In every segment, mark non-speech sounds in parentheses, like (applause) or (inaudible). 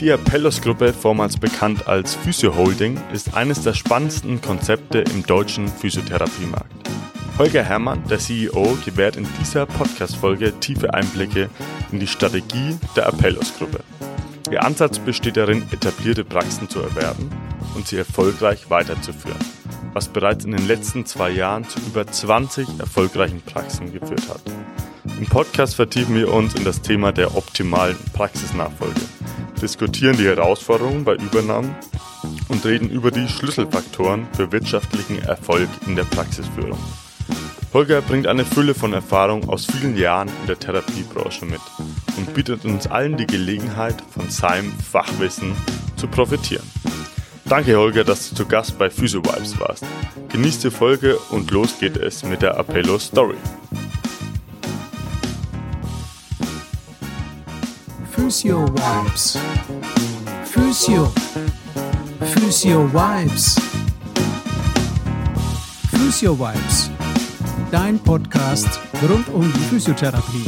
Die Apellos-Gruppe, vormals bekannt als Physio Holding, ist eines der spannendsten Konzepte im deutschen Physiotherapiemarkt. Holger Herrmann, der CEO, gewährt in dieser Podcast-Folge tiefe Einblicke in die Strategie der Apellos-Gruppe. Ihr Ansatz besteht darin, etablierte Praxen zu erwerben und sie erfolgreich weiterzuführen, was bereits in den letzten zwei Jahren zu über 20 erfolgreichen Praxen geführt hat. Im Podcast vertiefen wir uns in das Thema der optimalen Praxisnachfolge diskutieren die Herausforderungen bei Übernahmen und reden über die Schlüsselfaktoren für wirtschaftlichen Erfolg in der Praxisführung. Holger bringt eine Fülle von Erfahrung aus vielen Jahren in der Therapiebranche mit und bietet uns allen die Gelegenheit, von seinem Fachwissen zu profitieren. Danke Holger, dass du zu Gast bei Physio Vibes warst. Genieß die Folge und los geht es mit der Appello Story. Physio Vibes. Physio. Physio Vibes. Physio Vibes. Dein Podcast rund um die Physiotherapie.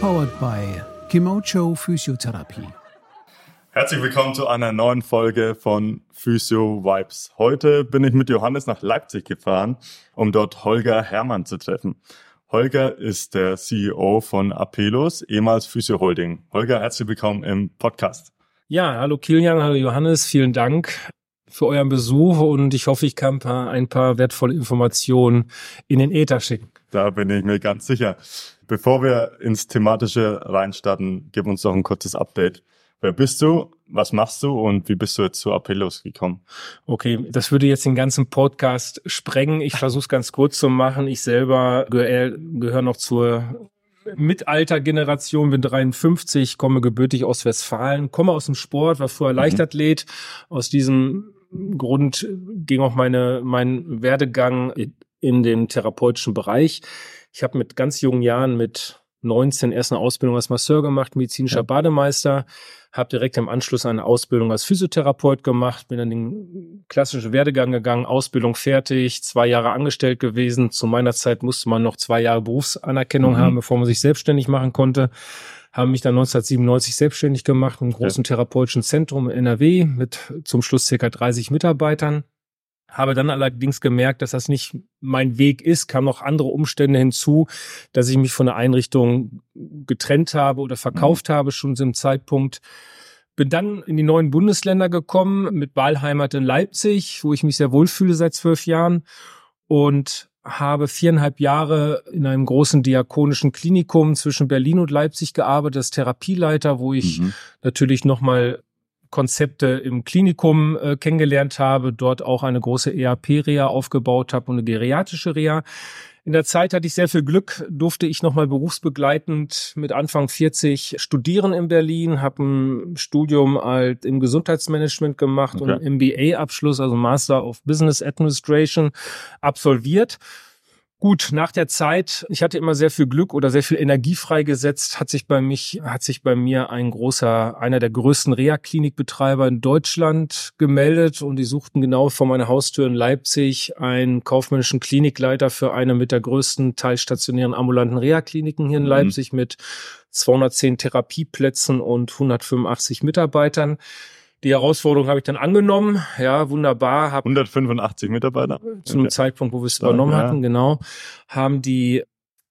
Powered by Kimocho Physiotherapie. Herzlich willkommen zu einer neuen Folge von Physio Vibes. Heute bin ich mit Johannes nach Leipzig gefahren, um dort Holger Hermann zu treffen. Holger ist der CEO von Apelos, ehemals Physio Holding. Holger, herzlich willkommen im Podcast. Ja, hallo Kilian, hallo Johannes, vielen Dank für euren Besuch und ich hoffe, ich kann ein paar, ein paar wertvolle Informationen in den Äther schicken. Da bin ich mir ganz sicher. Bevor wir ins Thematische reinstarten, gib uns doch ein kurzes Update. Wer bist du? Was machst du und wie bist du jetzt zu Appellos gekommen? Okay, das würde jetzt den ganzen Podcast sprengen. Ich versuche es ganz kurz zu machen. Ich selber gehöre gehör noch zur Mitaltergeneration, bin 53, komme gebürtig aus Westfalen, komme aus dem Sport, war vorher mhm. Leichtathlet. Aus diesem Grund ging auch meine, mein Werdegang in den therapeutischen Bereich. Ich habe mit ganz jungen Jahren, mit 19 erst eine Ausbildung als Masseur gemacht, medizinischer ja. Bademeister, habe direkt im Anschluss eine Ausbildung als Physiotherapeut gemacht, bin dann den klassischen Werdegang gegangen, Ausbildung fertig, zwei Jahre angestellt gewesen. Zu meiner Zeit musste man noch zwei Jahre Berufsanerkennung mhm. haben, bevor man sich selbstständig machen konnte. Haben mich dann 1997 selbstständig gemacht im großen ja. therapeutischen Zentrum in NRW mit zum Schluss circa 30 Mitarbeitern habe dann allerdings gemerkt, dass das nicht mein Weg ist, kam noch andere Umstände hinzu, dass ich mich von der Einrichtung getrennt habe oder verkauft mhm. habe, schon zu einem Zeitpunkt. Bin dann in die neuen Bundesländer gekommen, mit Wahlheimat in Leipzig, wo ich mich sehr wohlfühle seit zwölf Jahren und habe viereinhalb Jahre in einem großen diakonischen Klinikum zwischen Berlin und Leipzig gearbeitet als Therapieleiter, wo ich mhm. natürlich nochmal Konzepte im Klinikum äh, kennengelernt habe, dort auch eine große ERP-Reha aufgebaut habe und eine geriatrische Reha. In der Zeit hatte ich sehr viel Glück, durfte ich nochmal berufsbegleitend mit Anfang 40 studieren in Berlin, habe ein Studium halt im Gesundheitsmanagement gemacht okay. und MBA-Abschluss, also Master of Business Administration, absolviert Gut, nach der Zeit, ich hatte immer sehr viel Glück oder sehr viel Energie freigesetzt, hat sich bei mich, hat sich bei mir ein großer, einer der größten Reha-Klinikbetreiber in Deutschland gemeldet und die suchten genau vor meiner Haustür in Leipzig einen kaufmännischen Klinikleiter für eine mit der größten teilstationären ambulanten Reha-Kliniken hier in mhm. Leipzig mit 210 Therapieplätzen und 185 Mitarbeitern. Die Herausforderung habe ich dann angenommen. Ja, wunderbar. Hab 185 Mitarbeiter. Zu einem okay. Zeitpunkt, wo wir es übernommen ja. hatten, genau. Haben die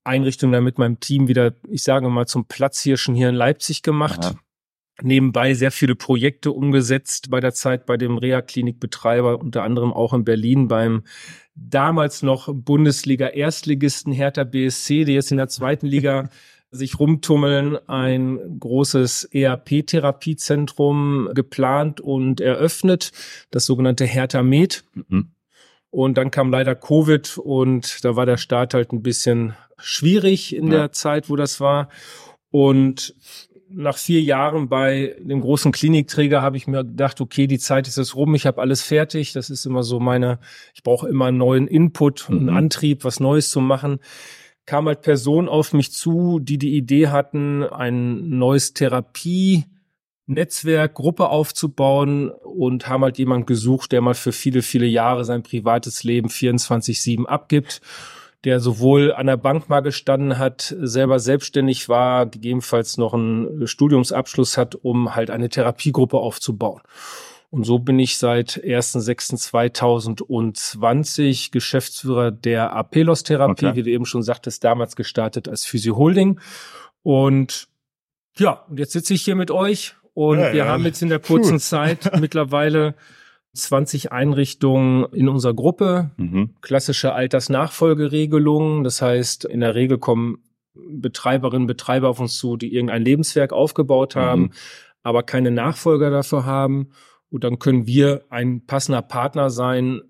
Einrichtung dann mit meinem Team wieder, ich sage mal, zum Platzhirschen hier in Leipzig gemacht. Aha. Nebenbei sehr viele Projekte umgesetzt bei der Zeit bei dem Reha-Klinikbetreiber, unter anderem auch in Berlin beim damals noch Bundesliga-Erstligisten Hertha BSC, die jetzt in der zweiten Liga (laughs) sich rumtummeln, ein großes ERP-Therapiezentrum geplant und eröffnet, das sogenannte Hertha Med. Mhm. Und dann kam leider Covid und da war der Start halt ein bisschen schwierig in ja. der Zeit, wo das war. Und nach vier Jahren bei dem großen Klinikträger habe ich mir gedacht, okay, die Zeit ist jetzt rum, ich habe alles fertig. Das ist immer so meine, ich brauche immer einen neuen Input, einen mhm. Antrieb, was Neues zu machen kam halt Personen auf mich zu, die die Idee hatten, ein neues Therapie Netzwerk, Gruppe aufzubauen und haben halt jemand gesucht, der mal für viele, viele Jahre sein privates Leben 24-7 abgibt. der sowohl an der Bank mal gestanden hat, selber selbstständig war, gegebenenfalls noch einen Studiumsabschluss hat, um halt eine Therapiegruppe aufzubauen. Und so bin ich seit 1.6.2020 Geschäftsführer der Apelos-Therapie, okay. wie du eben schon sagtest, damals gestartet als Physio Holding. Und ja, und jetzt sitze ich hier mit euch und ja, wir ja. haben jetzt in der kurzen Puh. (laughs) Zeit mittlerweile 20 Einrichtungen in unserer Gruppe, mhm. klassische Altersnachfolgeregelungen. Das heißt, in der Regel kommen Betreiberinnen, Betreiber auf uns zu, die irgendein Lebenswerk aufgebaut haben, mhm. aber keine Nachfolger dafür haben. Und dann können wir ein passender Partner sein,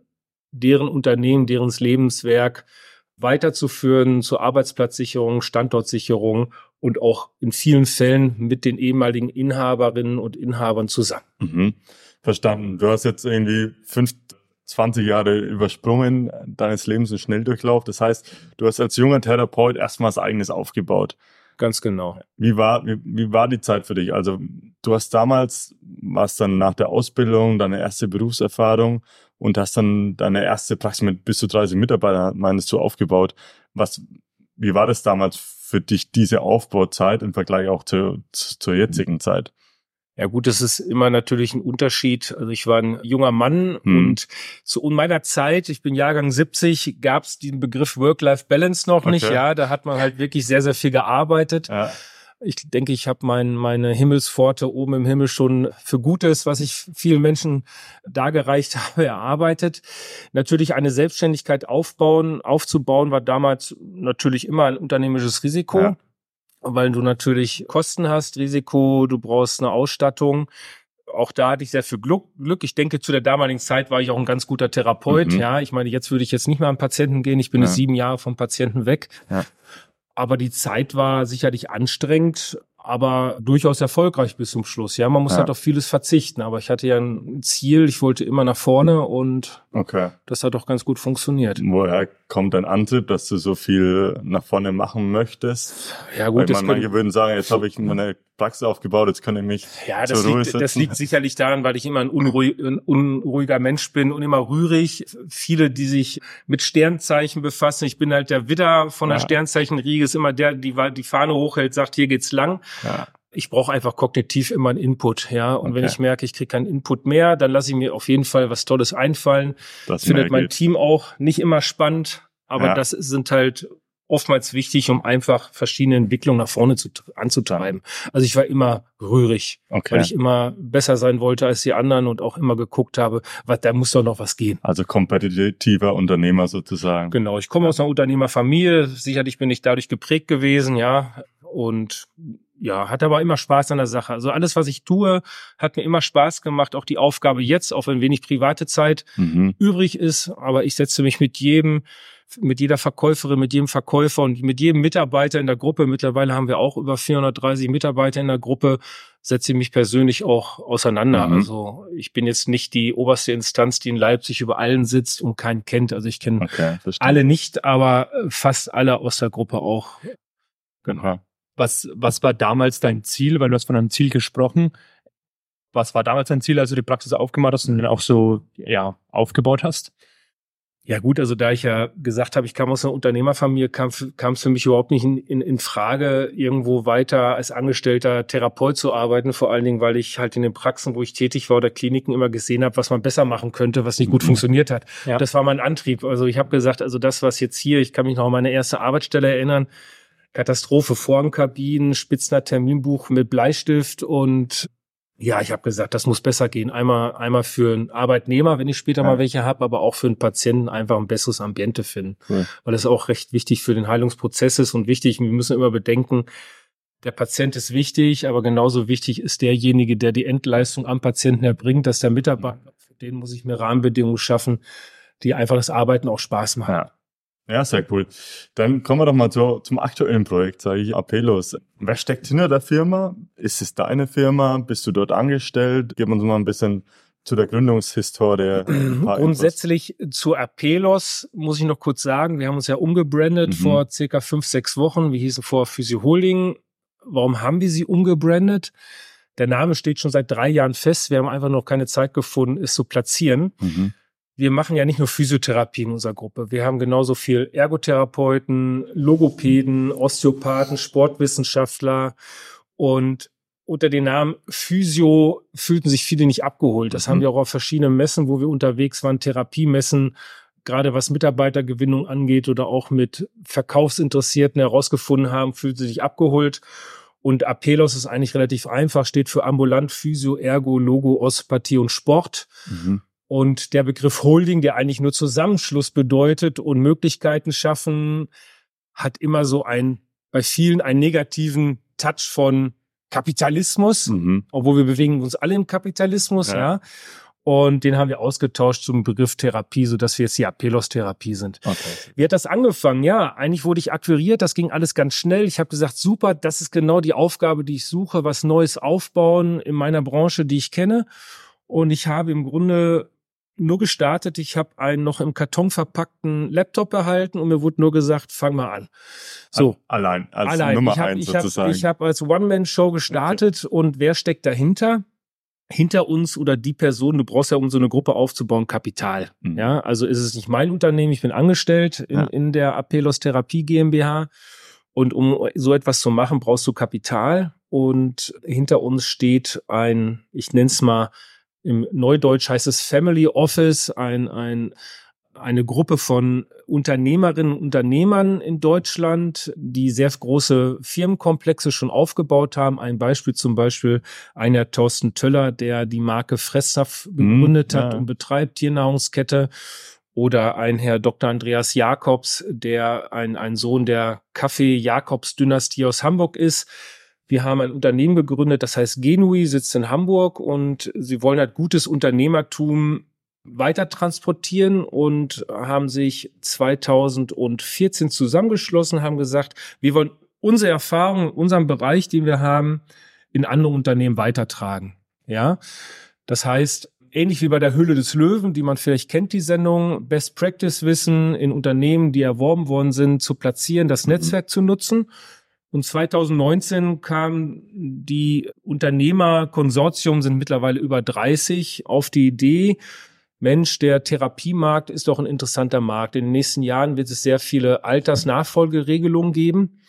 deren Unternehmen, deren Lebenswerk weiterzuführen zur Arbeitsplatzsicherung, Standortsicherung und auch in vielen Fällen mit den ehemaligen Inhaberinnen und Inhabern zusammen. Mhm. Verstanden. Du hast jetzt irgendwie fünf, 20 Jahre übersprungen deines Lebens im Schnelldurchlauf. Das heißt, du hast als junger Therapeut erstmal was eigenes aufgebaut. Ganz genau. Wie war, wie, wie war die Zeit für dich? Also du hast damals, warst dann nach der Ausbildung, deine erste Berufserfahrung und hast dann deine erste Praxis mit bis zu 30 Mitarbeitern, meinst du, aufgebaut. Was, wie war das damals für dich, diese Aufbauzeit im Vergleich auch zu, zur jetzigen Zeit? Ja gut, das ist immer natürlich ein Unterschied. Also ich war ein junger Mann hm. und zu meiner Zeit, ich bin Jahrgang 70, gab es den Begriff Work-Life-Balance noch okay. nicht. Ja, da hat man halt wirklich sehr, sehr viel gearbeitet. Ja. Ich denke, ich habe mein, meine Himmelspforte oben im Himmel schon für Gutes, was ich vielen Menschen dargereicht (laughs) habe, erarbeitet. Natürlich eine Selbstständigkeit aufbauen, aufzubauen, war damals natürlich immer ein unternehmerisches Risiko. Ja weil du natürlich Kosten hast, Risiko, du brauchst eine Ausstattung. Auch da hatte ich sehr viel Glück. Ich denke, zu der damaligen Zeit war ich auch ein ganz guter Therapeut. Mhm. Ja, ich meine, jetzt würde ich jetzt nicht mehr am Patienten gehen. Ich bin ja. sieben Jahre vom Patienten weg. Ja. Aber die Zeit war sicherlich anstrengend aber durchaus erfolgreich bis zum Schluss. Ja, man muss ja. halt auf vieles verzichten, aber ich hatte ja ein Ziel, ich wollte immer nach vorne und okay. das hat auch ganz gut funktioniert. Woher kommt dein Antrieb, dass du so viel nach vorne machen möchtest? Ja gut, Weil man, manche würden sagen, jetzt habe ich meine Praxis aufgebaut, jetzt kann ich mich Ja, das, liegt, das liegt sicherlich daran, weil ich immer ein, unruhig, ein unruhiger Mensch bin und immer rührig. Viele, die sich mit Sternzeichen befassen, ich bin halt der Widder von der ja. Sternzeichenriege, ist immer der, die die Fahne hochhält, sagt, hier geht's lang. Ja. Ich brauche einfach kognitiv immer einen Input, ja. Und okay. wenn ich merke, ich kriege keinen Input mehr, dann lasse ich mir auf jeden Fall was Tolles einfallen. Das findet mein Team auch nicht immer spannend, aber ja. das sind halt oftmals wichtig, um einfach verschiedene Entwicklungen nach vorne zu, anzutreiben. Also ich war immer rührig, okay. weil ich immer besser sein wollte als die anderen und auch immer geguckt habe, was, da muss doch noch was gehen. Also kompetitiver Unternehmer sozusagen. Genau, ich komme aus einer Unternehmerfamilie, sicherlich bin ich dadurch geprägt gewesen, ja, und ja, hatte aber immer Spaß an der Sache. Also alles, was ich tue, hat mir immer Spaß gemacht. Auch die Aufgabe jetzt, auch wenn wenig private Zeit mhm. übrig ist. Aber ich setze mich mit jedem mit jeder Verkäuferin, mit jedem Verkäufer und mit jedem Mitarbeiter in der Gruppe, mittlerweile haben wir auch über 430 Mitarbeiter in der Gruppe, setze ich mich persönlich auch auseinander. Mhm. Also ich bin jetzt nicht die oberste Instanz, die in Leipzig über allen sitzt und keinen kennt. Also ich kenne okay, alle nicht, aber fast alle aus der Gruppe auch. Genau. Was, was war damals dein Ziel? Weil du hast von einem Ziel gesprochen. Was war damals dein Ziel, als du die Praxis aufgemacht hast und dann auch so ja, aufgebaut hast? Ja gut, also da ich ja gesagt habe, ich kam aus einer Unternehmerfamilie, kam, es für mich überhaupt nicht in, in, in Frage, irgendwo weiter als angestellter Therapeut zu arbeiten. Vor allen Dingen, weil ich halt in den Praxen, wo ich tätig war oder Kliniken immer gesehen habe, was man besser machen könnte, was nicht gut mhm. funktioniert hat. Ja. Das war mein Antrieb. Also ich habe gesagt, also das, was jetzt hier, ich kann mich noch an meine erste Arbeitsstelle erinnern, Katastrophe, Formkabinen, Spitzner Terminbuch mit Bleistift und ja, ich habe gesagt, das muss besser gehen. Einmal, einmal für einen Arbeitnehmer, wenn ich später ja. mal welche habe, aber auch für einen Patienten einfach ein besseres Ambiente finden. Cool. Weil das auch recht wichtig für den Heilungsprozess ist und wichtig. Wir müssen immer bedenken, der Patient ist wichtig, aber genauso wichtig ist derjenige, der die Endleistung am Patienten erbringt, dass der Mitarbeiter, für den muss ich mir Rahmenbedingungen schaffen, die einfach das Arbeiten auch Spaß machen. Ja. Ja, sehr cool. Dann kommen wir doch mal zu, zum aktuellen Projekt, sage ich, Apelos. Wer steckt hinter der Firma? Ist es deine Firma? Bist du dort angestellt? Gib uns mal ein bisschen zu der Gründungshistorie. Grundsätzlich zu Apelos muss ich noch kurz sagen, wir haben uns ja umgebrandet mhm. vor circa fünf, sechs Wochen. Wir hießen vor Physio Holding. Warum haben wir sie umgebrandet? Der Name steht schon seit drei Jahren fest. Wir haben einfach noch keine Zeit gefunden, es zu platzieren. Mhm. Wir machen ja nicht nur Physiotherapie in unserer Gruppe. Wir haben genauso viel Ergotherapeuten, Logopäden, Osteopathen, Sportwissenschaftler und unter den Namen Physio fühlten sich viele nicht abgeholt. Das mhm. haben wir auch auf verschiedenen Messen, wo wir unterwegs waren, Therapiemessen, gerade was Mitarbeitergewinnung angeht oder auch mit Verkaufsinteressierten herausgefunden haben, fühlten sich abgeholt. Und Apelos ist eigentlich relativ einfach, steht für ambulant, Physio, Ergo, Logo, Osteopathie und Sport. Mhm. Und der Begriff Holding, der eigentlich nur Zusammenschluss bedeutet und Möglichkeiten schaffen, hat immer so ein, bei vielen einen negativen Touch von Kapitalismus, mhm. obwohl wir bewegen uns alle im Kapitalismus, ja. ja. Und den haben wir ausgetauscht zum Begriff Therapie, so dass wir jetzt die Apelos-Therapie sind. Okay. Wie hat das angefangen? Ja, eigentlich wurde ich akquiriert, das ging alles ganz schnell. Ich habe gesagt, super, das ist genau die Aufgabe, die ich suche, was Neues aufbauen in meiner Branche, die ich kenne. Und ich habe im Grunde nur gestartet. Ich habe einen noch im Karton verpackten Laptop erhalten und mir wurde nur gesagt, fang mal an. So. Allein, als Allein. Nummer ich hab, eins ich sozusagen. ich habe als One-Man-Show gestartet okay. und wer steckt dahinter? Hinter uns oder die Person, du brauchst ja, um so eine Gruppe aufzubauen, Kapital. Mhm. Ja, also ist es nicht mein Unternehmen, ich bin angestellt in, ja. in der Apelos Therapie GmbH. Und um so etwas zu machen, brauchst du Kapital. Und hinter uns steht ein, ich nenne es mal, im Neudeutsch heißt es Family Office, ein, ein, eine Gruppe von Unternehmerinnen und Unternehmern in Deutschland, die sehr große Firmenkomplexe schon aufgebaut haben. Ein Beispiel zum Beispiel einer Thorsten Töller, der die Marke Fresssaft mhm, gegründet mm, hat ja. und betreibt Tiernahrungskette. Oder ein Herr Dr. Andreas Jakobs, der ein, ein Sohn der Kaffee-Jakobs-Dynastie aus Hamburg ist wir haben ein Unternehmen gegründet, das heißt Genui, sitzt in Hamburg und sie wollen halt gutes Unternehmertum weiter transportieren und haben sich 2014 zusammengeschlossen, haben gesagt, wir wollen unsere Erfahrung, unseren Bereich, den wir haben, in andere Unternehmen weitertragen. Ja, das heißt, ähnlich wie bei der Höhle des Löwen, die man vielleicht kennt, die Sendung, Best Practice Wissen in Unternehmen, die erworben worden sind, zu platzieren, das mhm. Netzwerk zu nutzen. Und 2019 kam die Unternehmerkonsortium, sind mittlerweile über 30, auf die Idee, Mensch, der Therapiemarkt ist doch ein interessanter Markt. In den nächsten Jahren wird es sehr viele Altersnachfolgeregelungen geben.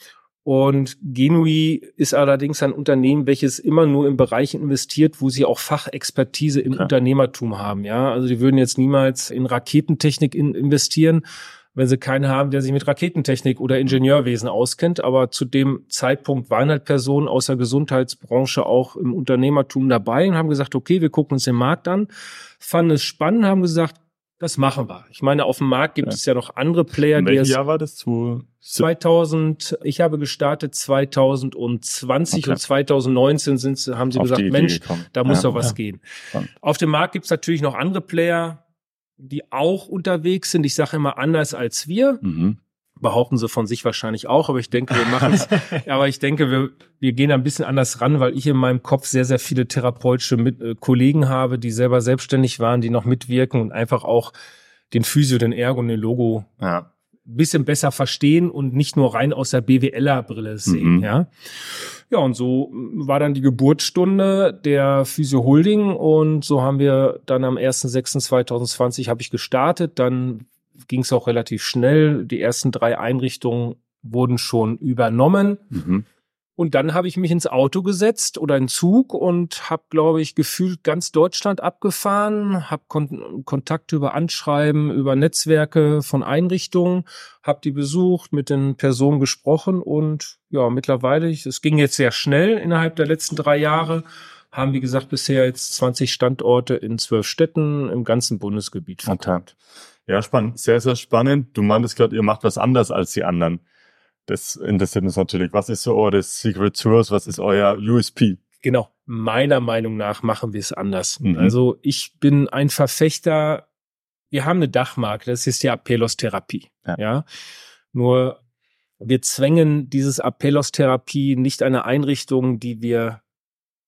Und Genui ist allerdings ein Unternehmen, welches immer nur in Bereichen investiert, wo sie auch Fachexpertise im Klar. Unternehmertum haben. Ja, also die würden jetzt niemals in Raketentechnik in investieren, wenn sie keinen haben, der sich mit Raketentechnik oder Ingenieurwesen auskennt. Aber zu dem Zeitpunkt waren halt Personen aus der Gesundheitsbranche auch im Unternehmertum dabei und haben gesagt, okay, wir gucken uns den Markt an, fanden es spannend, haben gesagt, das machen wir. Ich meine, auf dem Markt gibt ja. es ja noch andere Player. In welchem Jahr war das? Zu 2000, ich habe gestartet 2020 okay. und 2019 sind, haben sie auf gesagt, Mensch, da muss ja, doch was ja. gehen. Spannend. Auf dem Markt gibt es natürlich noch andere Player, die auch unterwegs sind. Ich sage immer anders als wir. Mhm. Behaupten sie von sich wahrscheinlich auch, aber ich denke, wir machen es. (laughs) aber ich denke, wir, wir gehen ein bisschen anders ran, weil ich in meinem Kopf sehr, sehr viele therapeutische mit, äh, Kollegen habe, die selber selbstständig waren, die noch mitwirken und einfach auch den Physio, den Ergo und den Logo ja. Bisschen besser verstehen und nicht nur rein aus der BWLer-Brille sehen, mhm. ja. Ja, und so war dann die Geburtsstunde der Physio Holding und so haben wir dann am 1.6.2020 habe ich gestartet. Dann ging es auch relativ schnell. Die ersten drei Einrichtungen wurden schon übernommen. Mhm. Und dann habe ich mich ins Auto gesetzt oder in Zug und habe, glaube ich, gefühlt ganz Deutschland abgefahren, habe Kon Kontakte über Anschreiben, über Netzwerke von Einrichtungen, habe die besucht, mit den Personen gesprochen und ja, mittlerweile, es ging jetzt sehr schnell innerhalb der letzten drei Jahre, haben, wie gesagt, bisher jetzt 20 Standorte in zwölf Städten im ganzen Bundesgebiet vertagt. Ja, spannend. Sehr, sehr spannend. Du meintest gerade, ihr macht was anders als die anderen. Das interessiert uns natürlich. Was ist so eure Secret Source? Was ist euer USP? Genau. Meiner Meinung nach machen wir es anders. Mhm. Also ich bin ein Verfechter. Wir haben eine Dachmarke. Das ist die Apelos-Therapie. Ja. ja. Nur wir zwängen dieses Apelos-Therapie nicht eine Einrichtung, die wir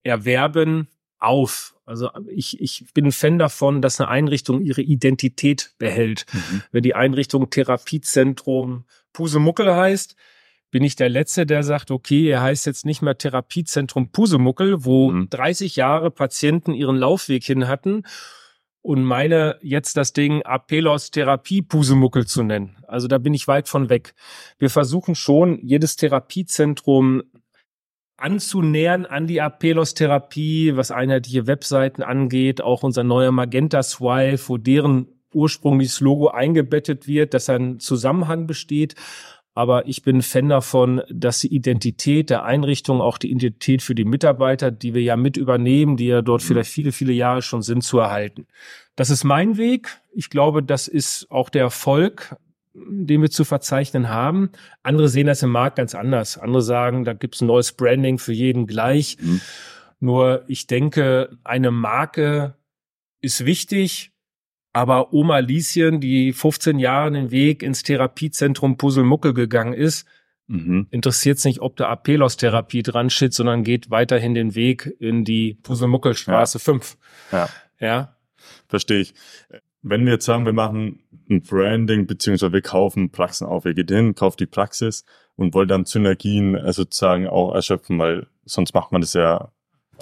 erwerben, auf. Also ich, ich bin ein Fan davon, dass eine Einrichtung ihre Identität behält. Mhm. Wenn die Einrichtung Therapiezentrum Pusemuckel heißt, bin ich der Letzte, der sagt, okay, er heißt jetzt nicht mehr Therapiezentrum Pusemuckel, wo mhm. 30 Jahre Patienten ihren Laufweg hin hatten und meine jetzt das Ding Apelos Therapie Pusemuckel zu nennen. Also da bin ich weit von weg. Wir versuchen schon, jedes Therapiezentrum anzunähern an die Apelos-Therapie, was einheitliche Webseiten angeht, auch unser neuer Magenta Swipe, wo deren ursprüngliches Logo eingebettet wird, dass ein Zusammenhang besteht. Aber ich bin Fan davon, dass die Identität der Einrichtung, auch die Identität für die Mitarbeiter, die wir ja mit übernehmen, die ja dort mhm. vielleicht viele, viele Jahre schon sind, zu erhalten. Das ist mein Weg. Ich glaube, das ist auch der Erfolg den wir zu verzeichnen haben. Andere sehen das im Markt ganz anders. Andere sagen, da gibt es ein neues Branding für jeden gleich. Mhm. Nur ich denke, eine Marke ist wichtig, aber Oma Lieschen, die 15 Jahre den Weg ins Therapiezentrum Puzzlemuckel gegangen ist, mhm. interessiert es nicht, ob da Apelos-Therapie dran steht, sondern geht weiterhin den Weg in die Puzzlemuckelstraße ja. 5. Ja. Ja. Verstehe ich wenn wir jetzt sagen, wir machen ein Branding, beziehungsweise wir kaufen Praxen auf, ihr geht hin, kauft die Praxis und wollt dann Synergien äh, sozusagen auch erschöpfen, weil sonst macht man das ja,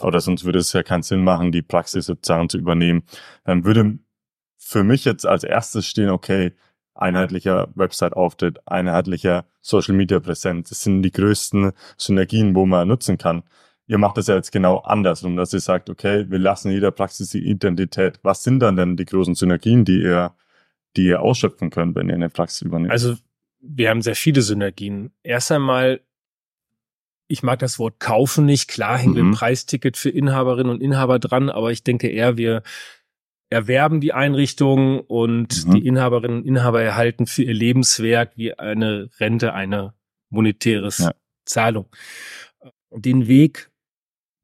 oder sonst würde es ja keinen Sinn machen, die Praxis sozusagen zu übernehmen. Dann würde für mich jetzt als erstes stehen, okay, einheitlicher Website-Auftritt, einheitlicher Social-Media-Präsenz. Das sind die größten Synergien, wo man nutzen kann. Ihr macht das ja jetzt genau andersrum, dass ihr sagt, okay, wir lassen jeder Praxis die Identität. Was sind dann denn die großen Synergien, die ihr, die ihr ausschöpfen könnt, wenn ihr eine Praxis übernehmt? Also wir haben sehr viele Synergien. Erst einmal, ich mag das Wort kaufen nicht. Klar hängen wir mhm. ein Preisticket für Inhaberinnen und Inhaber dran, aber ich denke eher, wir erwerben die Einrichtung und mhm. die Inhaberinnen und Inhaber erhalten für ihr Lebenswerk wie eine Rente eine monetäres ja. Zahlung. Den Weg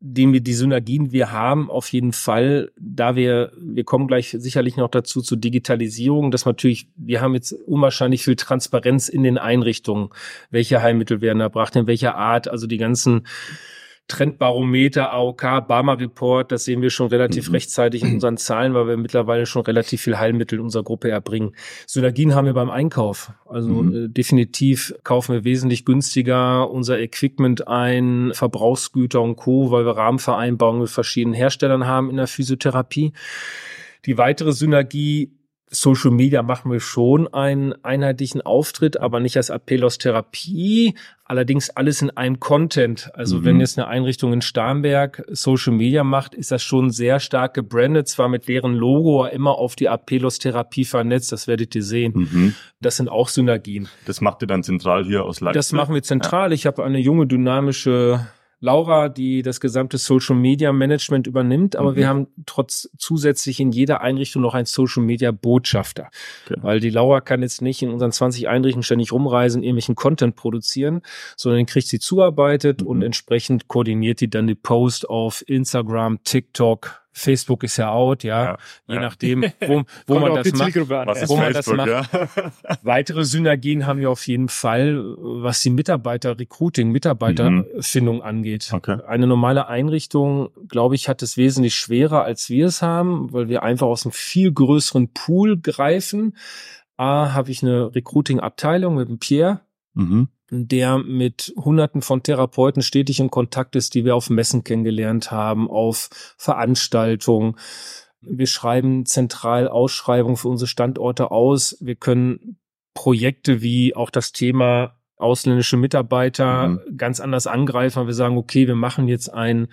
den wir die Synergien wir haben, auf jeden Fall, da wir, wir kommen gleich sicherlich noch dazu zur Digitalisierung, dass natürlich, wir haben jetzt unwahrscheinlich viel Transparenz in den Einrichtungen, welche Heilmittel werden erbracht, in welcher Art, also die ganzen Trendbarometer, AOK, Barmer Report, das sehen wir schon relativ mhm. rechtzeitig in unseren Zahlen, weil wir mittlerweile schon relativ viel Heilmittel in unserer Gruppe erbringen. Synergien haben wir beim Einkauf. Also mhm. äh, definitiv kaufen wir wesentlich günstiger unser Equipment ein, Verbrauchsgüter und Co., weil wir Rahmenvereinbarungen mit verschiedenen Herstellern haben in der Physiotherapie. Die weitere Synergie Social Media machen wir schon einen einheitlichen Auftritt, aber nicht als Apelos Therapie. Allerdings alles in einem Content. Also mhm. wenn jetzt eine Einrichtung in Starnberg Social Media macht, ist das schon sehr stark gebrandet, zwar mit deren Logo immer auf die Apelos Therapie vernetzt. Das werdet ihr sehen. Mhm. Das sind auch Synergien. Das macht ihr dann zentral hier aus Leipzig? Das machen wir zentral. Ja. Ich habe eine junge, dynamische Laura, die das gesamte Social Media Management übernimmt, aber mhm. wir haben trotz zusätzlich in jeder Einrichtung noch einen Social Media Botschafter. Okay. Weil die Laura kann jetzt nicht in unseren 20 Einrichtungen ständig rumreisen, irgendwelchen Content produzieren, sondern kriegt sie zuarbeitet mhm. und entsprechend koordiniert die dann die Post auf Instagram, TikTok, Facebook ist ja out, ja, ja je ja. nachdem, (laughs) wo, wo man das macht. Was wo man Facebook, das macht. Ja. (laughs) Weitere Synergien haben wir auf jeden Fall, was die Mitarbeiter-Recruiting, Mitarbeiterfindung mhm. angeht. Okay. Eine normale Einrichtung, glaube ich, hat es wesentlich schwerer, als wir es haben, weil wir einfach aus einem viel größeren Pool greifen. A, habe ich eine Recruiting-Abteilung mit dem Pierre, mhm der mit Hunderten von Therapeuten stetig in Kontakt ist, die wir auf Messen kennengelernt haben, auf Veranstaltungen. Wir schreiben zentral Ausschreibungen für unsere Standorte aus. Wir können Projekte wie auch das Thema ausländische Mitarbeiter mhm. ganz anders angreifen. Wir sagen, okay, wir machen jetzt ein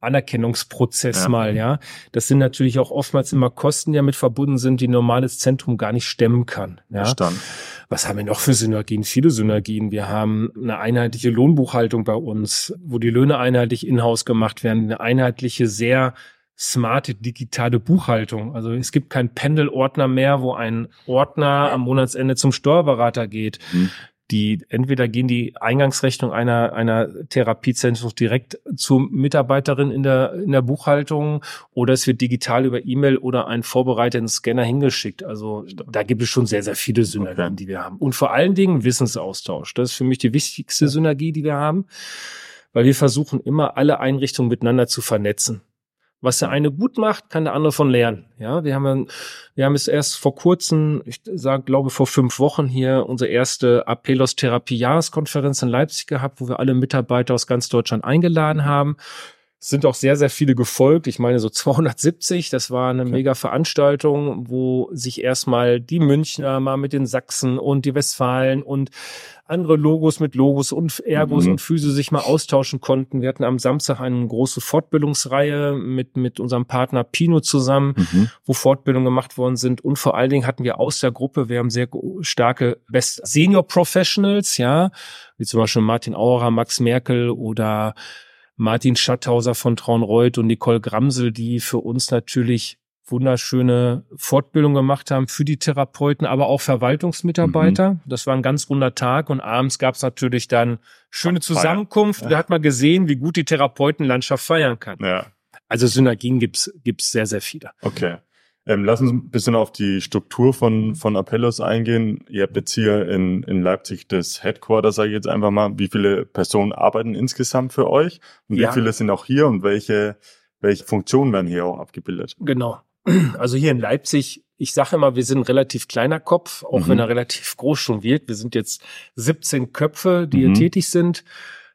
Anerkennungsprozess ja. mal, ja. Das sind natürlich auch oftmals immer Kosten, die damit verbunden sind, die ein normales Zentrum gar nicht stemmen kann. Ja. Verstanden. Was haben wir noch für Synergien? Viele Synergien. Wir haben eine einheitliche Lohnbuchhaltung bei uns, wo die Löhne einheitlich in-house gemacht werden, eine einheitliche, sehr smarte digitale Buchhaltung. Also es gibt keinen Pendelordner mehr, wo ein Ordner am Monatsende zum Steuerberater geht. Mhm die entweder gehen die Eingangsrechnung einer einer Therapiezentrums direkt zur Mitarbeiterin in der in der Buchhaltung oder es wird digital über E-Mail oder einen vorbereiteten Scanner hingeschickt. Also da gibt es schon sehr sehr viele Synergien, okay. die wir haben und vor allen Dingen Wissensaustausch. Das ist für mich die wichtigste Synergie, die wir haben, weil wir versuchen immer alle Einrichtungen miteinander zu vernetzen. Was der eine gut macht, kann der andere von lernen. Ja, wir haben, wir haben es erst vor kurzem, ich sage, glaube vor fünf Wochen hier unsere erste Apelos Therapie Jahreskonferenz in Leipzig gehabt, wo wir alle Mitarbeiter aus ganz Deutschland eingeladen haben. Es sind auch sehr, sehr viele gefolgt. Ich meine so (laughs) 270. Das war eine okay. mega Veranstaltung, wo sich erstmal die Münchner mal mit den Sachsen und die Westfalen und andere Logos mit Logos und Ergos mhm. und Füße sich mal austauschen konnten. Wir hatten am Samstag eine große Fortbildungsreihe mit, mit unserem Partner Pino zusammen, mhm. wo Fortbildungen gemacht worden sind. Und vor allen Dingen hatten wir aus der Gruppe, wir haben sehr starke Best Senior Professionals, ja, wie zum Beispiel Martin Auerer, Max Merkel oder Martin Schatthauser von Traunreuth und Nicole Gramsel, die für uns natürlich wunderschöne Fortbildung gemacht haben für die Therapeuten, aber auch Verwaltungsmitarbeiter. Mhm. Das war ein ganz runder Tag und abends gab es natürlich dann schöne Zusammenkunft. Ja. Da hat man gesehen, wie gut die Therapeutenlandschaft feiern kann. Ja. Also Synergien gibt's gibt's sehr, sehr viele. Okay. Ähm, lass uns ein bisschen auf die Struktur von, von Appellos eingehen. Ihr habt jetzt hier in, in Leipzig das Headquarter, sage ich jetzt einfach mal. Wie viele Personen arbeiten insgesamt für euch? Und ja. wie viele sind auch hier und welche, welche Funktionen werden hier auch abgebildet? Genau. (clears throat) Also hier in Leipzig, ich sage immer, wir sind ein relativ kleiner Kopf, auch mhm. wenn er relativ groß schon wird. Wir sind jetzt 17 Köpfe, die mhm. hier tätig sind.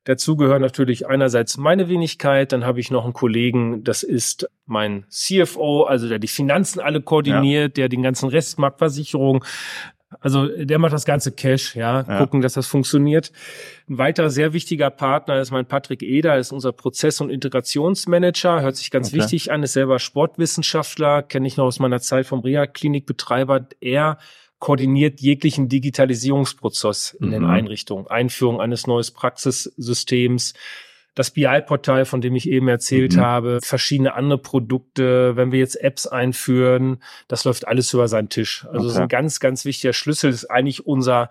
Dazu gehören natürlich einerseits meine Wenigkeit, dann habe ich noch einen Kollegen, das ist mein CFO, also der die Finanzen alle koordiniert, ja. der den ganzen Rest Marktversicherung, also der macht das ganze Cash, ja, ja, gucken, dass das funktioniert. Ein weiterer sehr wichtiger Partner ist mein Patrick Eder, ist unser Prozess- und Integrationsmanager, hört sich ganz okay. wichtig an, ist selber Sportwissenschaftler, kenne ich noch aus meiner Zeit vom Reha-Klinikbetreiber. Er koordiniert jeglichen Digitalisierungsprozess in mhm. den Einrichtungen, Einführung eines neues Praxissystems, das BI-Portal, von dem ich eben erzählt mhm. habe, verschiedene andere Produkte, wenn wir jetzt Apps einführen, das läuft alles über seinen Tisch. Also okay. das ist ein ganz, ganz wichtiger Schlüssel, das ist eigentlich unser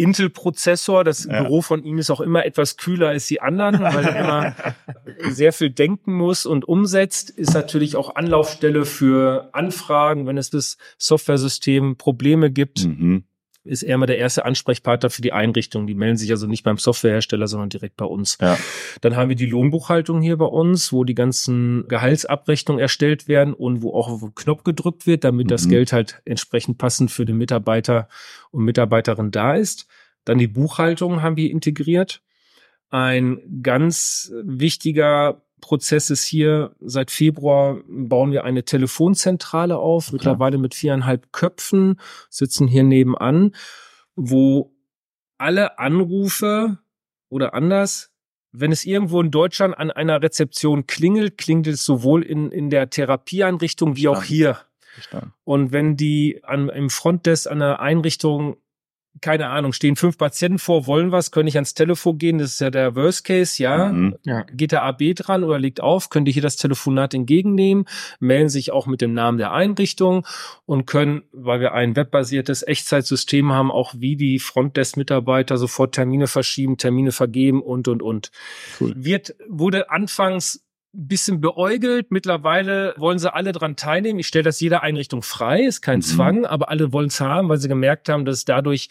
Intel-Prozessor. Das ja. Büro von ihm ist auch immer etwas kühler als die anderen, weil er immer (laughs) sehr viel denken muss und umsetzt. Ist natürlich auch Anlaufstelle für Anfragen, wenn es das Software-System Probleme gibt. Mhm ist er immer der erste Ansprechpartner für die Einrichtung. Die melden sich also nicht beim Softwarehersteller, sondern direkt bei uns. Ja. Dann haben wir die Lohnbuchhaltung hier bei uns, wo die ganzen Gehaltsabrechnungen erstellt werden und wo auch auf den Knopf gedrückt wird, damit mhm. das Geld halt entsprechend passend für den Mitarbeiter und Mitarbeiterin da ist. Dann die Buchhaltung haben wir integriert. Ein ganz wichtiger Prozess ist hier, seit Februar bauen wir eine Telefonzentrale auf, mittlerweile mit viereinhalb Köpfen, sitzen hier nebenan, wo alle Anrufe oder anders, wenn es irgendwo in Deutschland an einer Rezeption klingelt, klingelt es sowohl in, in der Therapieeinrichtung wie auch hier. Und wenn die an, im Frontdesk an einer Einrichtung keine Ahnung, stehen fünf Patienten vor, wollen was, können ich ans Telefon gehen, das ist ja der Worst Case, ja. Mhm. ja. Geht der AB dran oder liegt auf, können die hier das Telefonat entgegennehmen, melden sich auch mit dem Namen der Einrichtung und können, weil wir ein webbasiertes Echtzeitsystem haben, auch wie die Frontdesk-Mitarbeiter sofort Termine verschieben, Termine vergeben und, und, und. Cool. Wird, wurde anfangs bisschen beäugelt. Mittlerweile wollen sie alle dran teilnehmen. Ich stelle das jeder Einrichtung frei, ist kein mhm. Zwang, aber alle wollen es haben, weil sie gemerkt haben, dass dadurch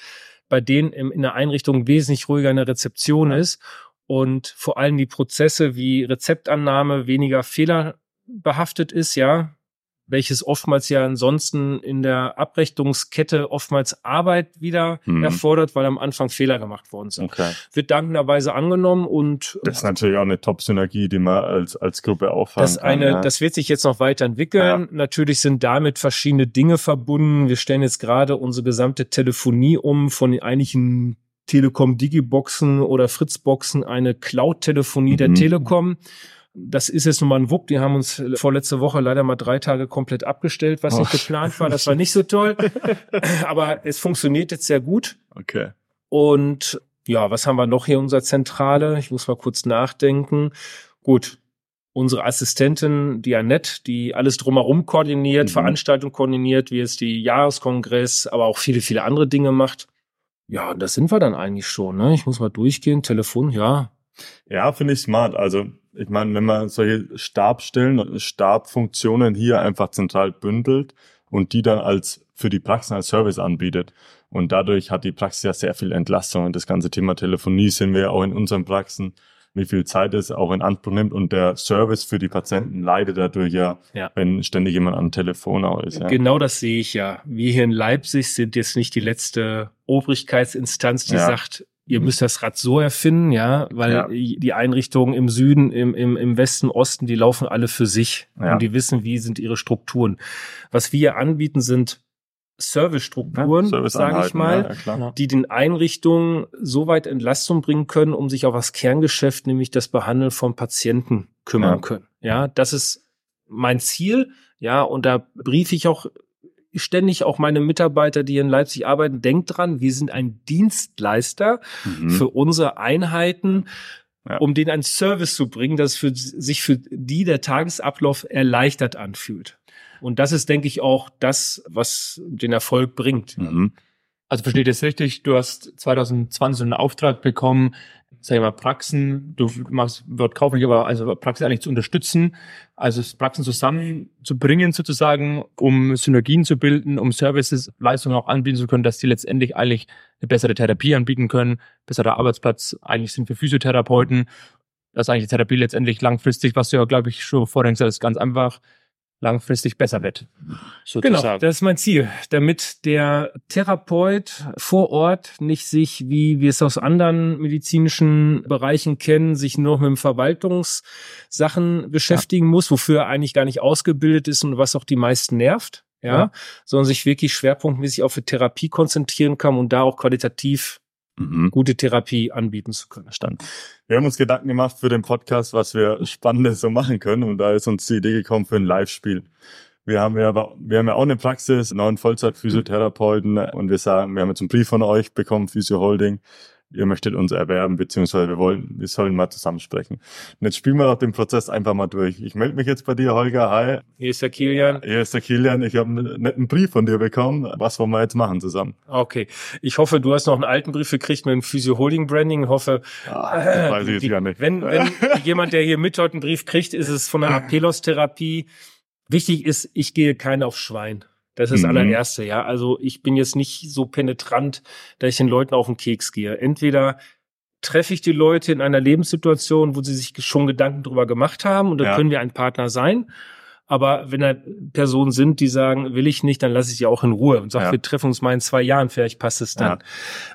bei denen in der Einrichtung wesentlich ruhiger in der Rezeption ist und vor allem die Prozesse wie Rezeptannahme weniger fehlerbehaftet ist, ja welches oftmals ja ansonsten in der Abrechnungskette oftmals Arbeit wieder mhm. erfordert, weil am Anfang Fehler gemacht worden sind. Okay. Wird dankenderweise angenommen und das ist natürlich auch eine Top-Synergie, die man als als Gruppe auffangen das eine, kann. Ja. Das wird sich jetzt noch weiterentwickeln. Ja. Natürlich sind damit verschiedene Dinge verbunden. Wir stellen jetzt gerade unsere gesamte Telefonie um von den eigentlichen Telekom Digiboxen oder Fritzboxen eine Cloud-Telefonie mhm. der Telekom das ist jetzt nun mal ein Wupp. Die haben uns vorletzte Woche leider mal drei Tage komplett abgestellt, was oh. nicht geplant war. Das war nicht so toll. (laughs) Aber es funktioniert jetzt sehr gut. Okay. Und ja, was haben wir noch hier in unserer Zentrale? Ich muss mal kurz nachdenken. Gut, unsere Assistentin, die Annette, die alles drumherum koordiniert, mhm. Veranstaltung koordiniert, wie es die Jahreskongress, aber auch viele, viele andere Dinge macht. Ja, das sind wir dann eigentlich schon. Ne? Ich muss mal durchgehen. Telefon, ja. Ja, finde ich smart. Also ich meine, wenn man solche Stabstellen, Stabfunktionen hier einfach zentral bündelt und die dann als für die Praxen als Service anbietet. Und dadurch hat die Praxis ja sehr viel Entlastung. Und das ganze Thema Telefonie sehen wir ja auch in unseren Praxen, wie viel Zeit es auch in Anspruch nimmt. Und der Service für die Patienten leidet dadurch ja, ja. wenn ständig jemand am Telefon auch ist. Ja. Genau das sehe ich ja. Wir hier in Leipzig sind jetzt nicht die letzte Obrigkeitsinstanz, die ja. sagt, ihr müsst das Rad so erfinden, ja, weil Ja. die Einrichtungen im Süden, im, im, im Westen, Osten, die laufen alle für sich Ja. und die wissen, wie sind ihre Strukturen. Was wir anbieten, sind Servicestrukturen, sage ich mal, Ja, die den Einrichtungen so weit Entlastung bringen können, um sich auf das Kerngeschäft, nämlich das Behandeln von Patienten kümmern Ja. können. Ja, das ist mein Ziel. Ja, und da briefe ich auch ständig auch meine Mitarbeiter, die hier in Leipzig arbeiten, denkt dran, wir sind ein Dienstleister Mhm. für unsere Einheiten, Ja. um denen einen Service zu bringen, dass für, sich für die der Tagesablauf erleichtert anfühlt. Und das ist, denke ich, auch das, was den Erfolg bringt. Mhm. Also verstehe ich das richtig? Du hast 2020 einen Auftrag bekommen, sag ich mal, Praxen, du machst, wird kauflich, aber also Praxen eigentlich zu unterstützen, also Praxen zusammenzubringen sozusagen, um Synergien zu bilden, um Services, Leistungen auch anbieten zu können, dass die letztendlich eigentlich eine bessere Therapie anbieten können, besserer Arbeitsplatz. Eigentlich sind für Physiotherapeuten, dass eigentlich die Therapie letztendlich langfristig, was du ja, glaube ich, schon vorhin gesagt hast, ganz einfach, langfristig besser wird. Genau, Sozusagen. das ist mein Ziel, damit der Therapeut vor Ort nicht sich, wie wir es aus anderen medizinischen Bereichen kennen, sich nur noch mit Verwaltungssachen beschäftigen muss, wofür er eigentlich gar nicht ausgebildet ist und was auch die meisten nervt, ja, Ja. sondern sich wirklich schwerpunktmäßig auf die Therapie konzentrieren kann und da auch qualitativ Mhm. gute Therapie anbieten zu können. Verstanden. Wir haben uns Gedanken gemacht für den Podcast, was wir (laughs) Spannendes so machen können. Und da ist uns die Idee gekommen für ein Live-Spiel. Wir haben ja, aber- wir haben ja auch eine Praxis, neuen Vollzeit-Physiotherapeuten. Und wir sagen, wir haben jetzt einen Brief von euch bekommen, Physio Holding. Ihr möchtet uns erwerben, beziehungsweise wir wollen, wir sollen mal zusammensprechen. Und jetzt spielen wir doch den Prozess einfach mal durch. Ich melde mich jetzt bei dir, Holger. Hi. Hier ist der Kilian. Hier ist der Kilian. Ich habe einen netten Brief von dir bekommen. Was wollen wir jetzt machen zusammen? Okay. Ich hoffe, du hast noch einen alten Brief gekriegt mit dem Physio Holding Branding. Ich hoffe, Ah, weiß ich jetzt Die- gar nicht. Wenn, wenn (laughs) jemand, der hier mit heute einen Brief kriegt, ist es von der Apelos-Therapie. Wichtig ist, ich gehe kein auf Schwein. Das ist das Mhm. allererste, ja. Also ich bin jetzt nicht so penetrant, dass ich den Leuten auf den Keks gehe. Entweder treffe ich die Leute in einer Lebenssituation, wo sie sich schon Gedanken drüber gemacht haben und dann Ja. können wir ein Partner sein. Aber wenn da Personen sind, die sagen, will ich nicht, dann lasse ich sie auch in Ruhe und sage, Ja. wir treffen uns mal in zwei Jahren, vielleicht passt es dann. Ja.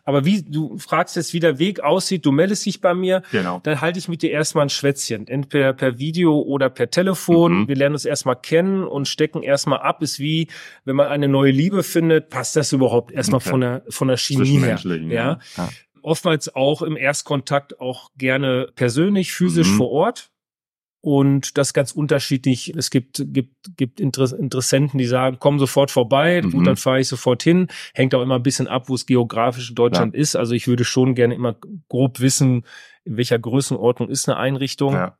Aber wie du fragst jetzt, wie der Weg aussieht, du meldest dich bei mir, Genau. dann halte ich mit dir erstmal ein Schwätzchen, entweder per Video oder per Telefon. Mhm. Wir lernen uns erstmal kennen und stecken erstmal ab. Ist wie, wenn man eine neue Liebe findet, passt das überhaupt erstmal Okay. von der von der Chemie her. Ja. ja. Oftmals auch im Erstkontakt auch gerne persönlich, physisch Mhm. vor Ort. Und das ganz unterschiedlich. Es gibt, gibt, gibt Inter Interessenten, die sagen, komm sofort vorbei, Mhm. gut, dann fahre ich sofort hin. Hängt auch immer ein bisschen ab, wo es geografisch in Deutschland ist. Also ich würde schon gerne immer grob wissen, in welcher Größenordnung ist eine Einrichtung. Ja.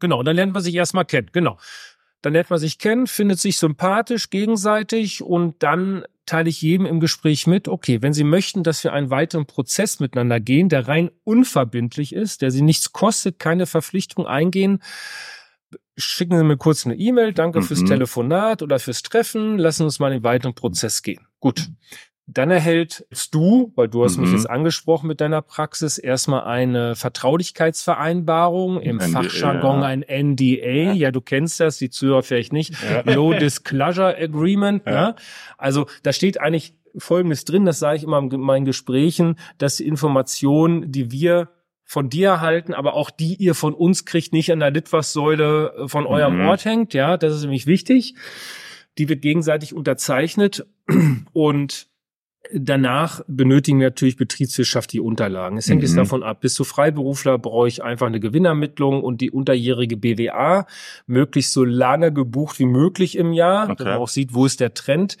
Genau, dann lernt man sich erstmal kennen. Genau. Dann lernt man sich kennen, findet sich sympathisch gegenseitig und dann teile ich jedem im Gespräch mit, okay, wenn Sie möchten, dass wir einen weiteren Prozess miteinander gehen, der rein unverbindlich ist, der Sie nichts kostet, keine Verpflichtung eingehen, schicken Sie mir kurz eine E-Mail, danke fürs Mhm. Telefonat oder fürs Treffen, lassen uns mal in den weiteren Prozess gehen. Gut. Dann erhältst du, weil du hast mich Mhm. jetzt angesprochen mit deiner Praxis, erstmal eine Vertraulichkeitsvereinbarung, im NDA, Fachjargon ja. ein NDA. Ja. du kennst das, die Zuhörer vielleicht nicht. Ja. No Disclosure Agreement. Ja. Ja. Also da steht eigentlich Folgendes drin, das sage ich immer in meinen Gesprächen, dass die Informationen, die wir von dir erhalten, aber auch die ihr von uns kriegt, nicht an der Litfaßsäule äh, von eurem Mhm. Ort hängt. Ja, das ist nämlich wichtig. Die wird gegenseitig unterzeichnet und Danach benötigen wir natürlich betriebswirtschaftliche Unterlagen. Es hängt jetzt Mhm. davon ab, bist du Freiberufler, brauche ich einfach eine Gewinnermittlung und die unterjährige BWA, möglichst so lange gebucht wie möglich im Jahr, Okay. dass man auch sieht, wo ist der Trend.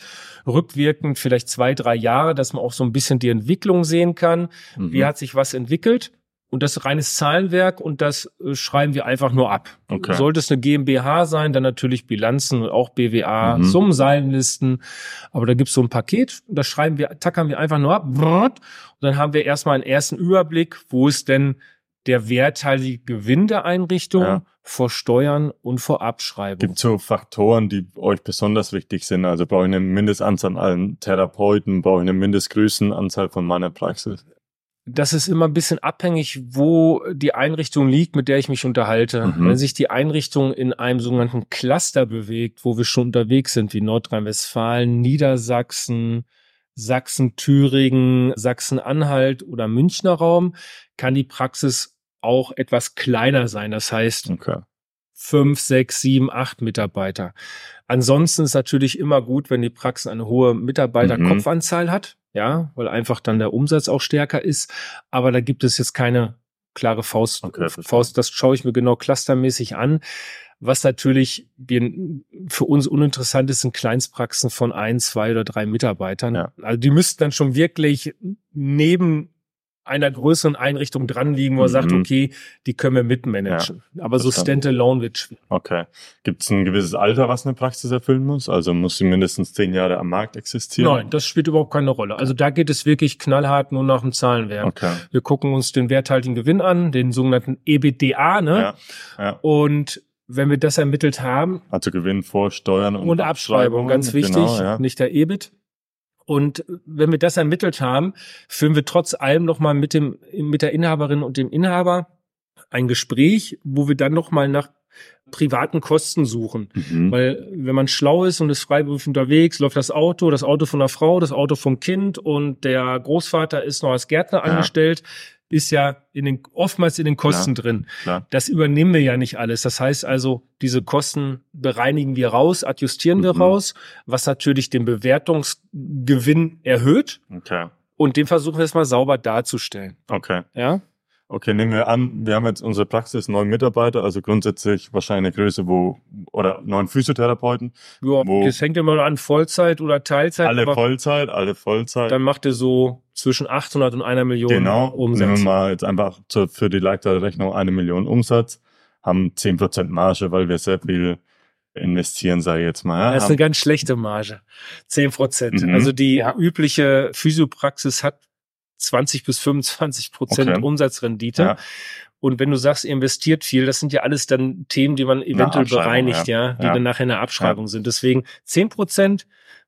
Rückwirkend vielleicht zwei, drei Jahre, dass man auch so ein bisschen die Entwicklung sehen kann. Mhm. Wie hat sich was entwickelt? Und das ist reines Zahlenwerk und das äh, schreiben wir einfach nur ab. Okay. Sollte es eine GmbH sein, dann natürlich Bilanzen und auch BWA, Mhm. Summenseitenlisten. Aber da gibt's so ein Paket, und das schreiben wir, tackern wir einfach nur ab. Und dann haben wir erstmal einen ersten Überblick, wo ist denn der werthaltige Gewinn der Einrichtung Ja. vor Steuern und vor Abschreibung. Gibt so Faktoren, die euch besonders wichtig sind? Also brauche ich eine Mindestanzahl an Therapeuten, brauche ich eine Mindestgrößenanzahl von meiner Praxis? Das ist immer ein bisschen abhängig, wo die Einrichtung liegt, mit der ich mich unterhalte. Mhm. Wenn sich die Einrichtung in einem sogenannten Cluster bewegt, wo wir schon unterwegs sind, wie Nordrhein-Westfalen, Niedersachsen, Sachsen, Thüringen, Sachsen-Anhalt oder Münchner Raum kann die Praxis auch etwas kleiner sein. Das heißt, Okay. Fünf, sechs, sieben, acht Mitarbeiter. Ansonsten ist natürlich immer gut, wenn die Praxis eine hohe Mitarbeiterkopfanzahl hat, ja, weil einfach dann der Umsatz auch stärker ist. Aber da gibt es jetzt keine klare Faust. Okay. Faust, das schaue ich mir genau clustermäßig an. Was natürlich für uns uninteressant ist, sind Kleinstpraxen von ein, zwei oder drei Mitarbeitern. Ja. Also die müssten dann schon wirklich neben einer größeren Einrichtung dran liegen, wo er Mhm. sagt, okay, die können wir mitmanagen. Aber so. Standalone wird schwierig. Okay. Gibt es ein gewisses Alter, was eine Praxis erfüllen muss? Also muss sie mindestens zehn Jahre am Markt existieren? Nein, das spielt überhaupt keine Rolle. Also da geht es wirklich knallhart nur nach dem Zahlenwert. Okay. Wir gucken uns den werthaltigen Gewinn an, den sogenannten EBITDA, ne? Ja. ja. Und wenn wir das ermittelt haben, Also Gewinn vor Steuern und, und Abschreibung, ganz wichtig, Genau, ja. nicht der EBIT. Und wenn wir das ermittelt haben, führen wir trotz allem nochmal mit dem, mit der Inhaberin und dem Inhaber ein Gespräch, wo wir dann nochmal nach privaten Kosten suchen. Mhm. Weil wenn man schlau ist und ist freiberuflich unterwegs, läuft das Auto, das Auto von der Frau, das Auto vom Kind und der Großvater ist noch als Gärtner Ja. angestellt, ist ja in den, oftmals in den Kosten drin. Klar. Das übernehmen wir ja nicht alles. Das heißt also, diese Kosten bereinigen wir raus, adjustieren wir Mhm. raus, was natürlich den Bewertungsgewinn erhöht. Okay. Und den versuchen wir jetzt mal sauber darzustellen. Okay. Ja? Okay, nehmen wir an, wir haben jetzt unsere Praxis neun Mitarbeiter, also grundsätzlich wahrscheinlich eine Größe, wo, oder neun Physiotherapeuten, Ja, Wo- das hängt immer an Vollzeit oder Teilzeit. alle Vollzeit, alle Vollzeit. dann macht ihr so zwischen 800 und einer Million genau, Umsatz. nehmen wir mal jetzt einfach zur, für die leichtere Rechnung eine Million Umsatz, haben 10% Marge, weil wir sehr viel investieren, sage ich jetzt mal. Ja? Das ist eine ganz schlechte Marge. 10 Prozent. Mhm. Also die übliche Physiopraxis hat 20 bis 25 Prozent Okay. Umsatzrendite. Ja. Und wenn du sagst, ihr investiert viel, das sind ja alles dann Themen, die man eventuell bereinigt, ja, ja. die Ja. dann nachher in der Abschreibung sind. Deswegen 10 Prozent,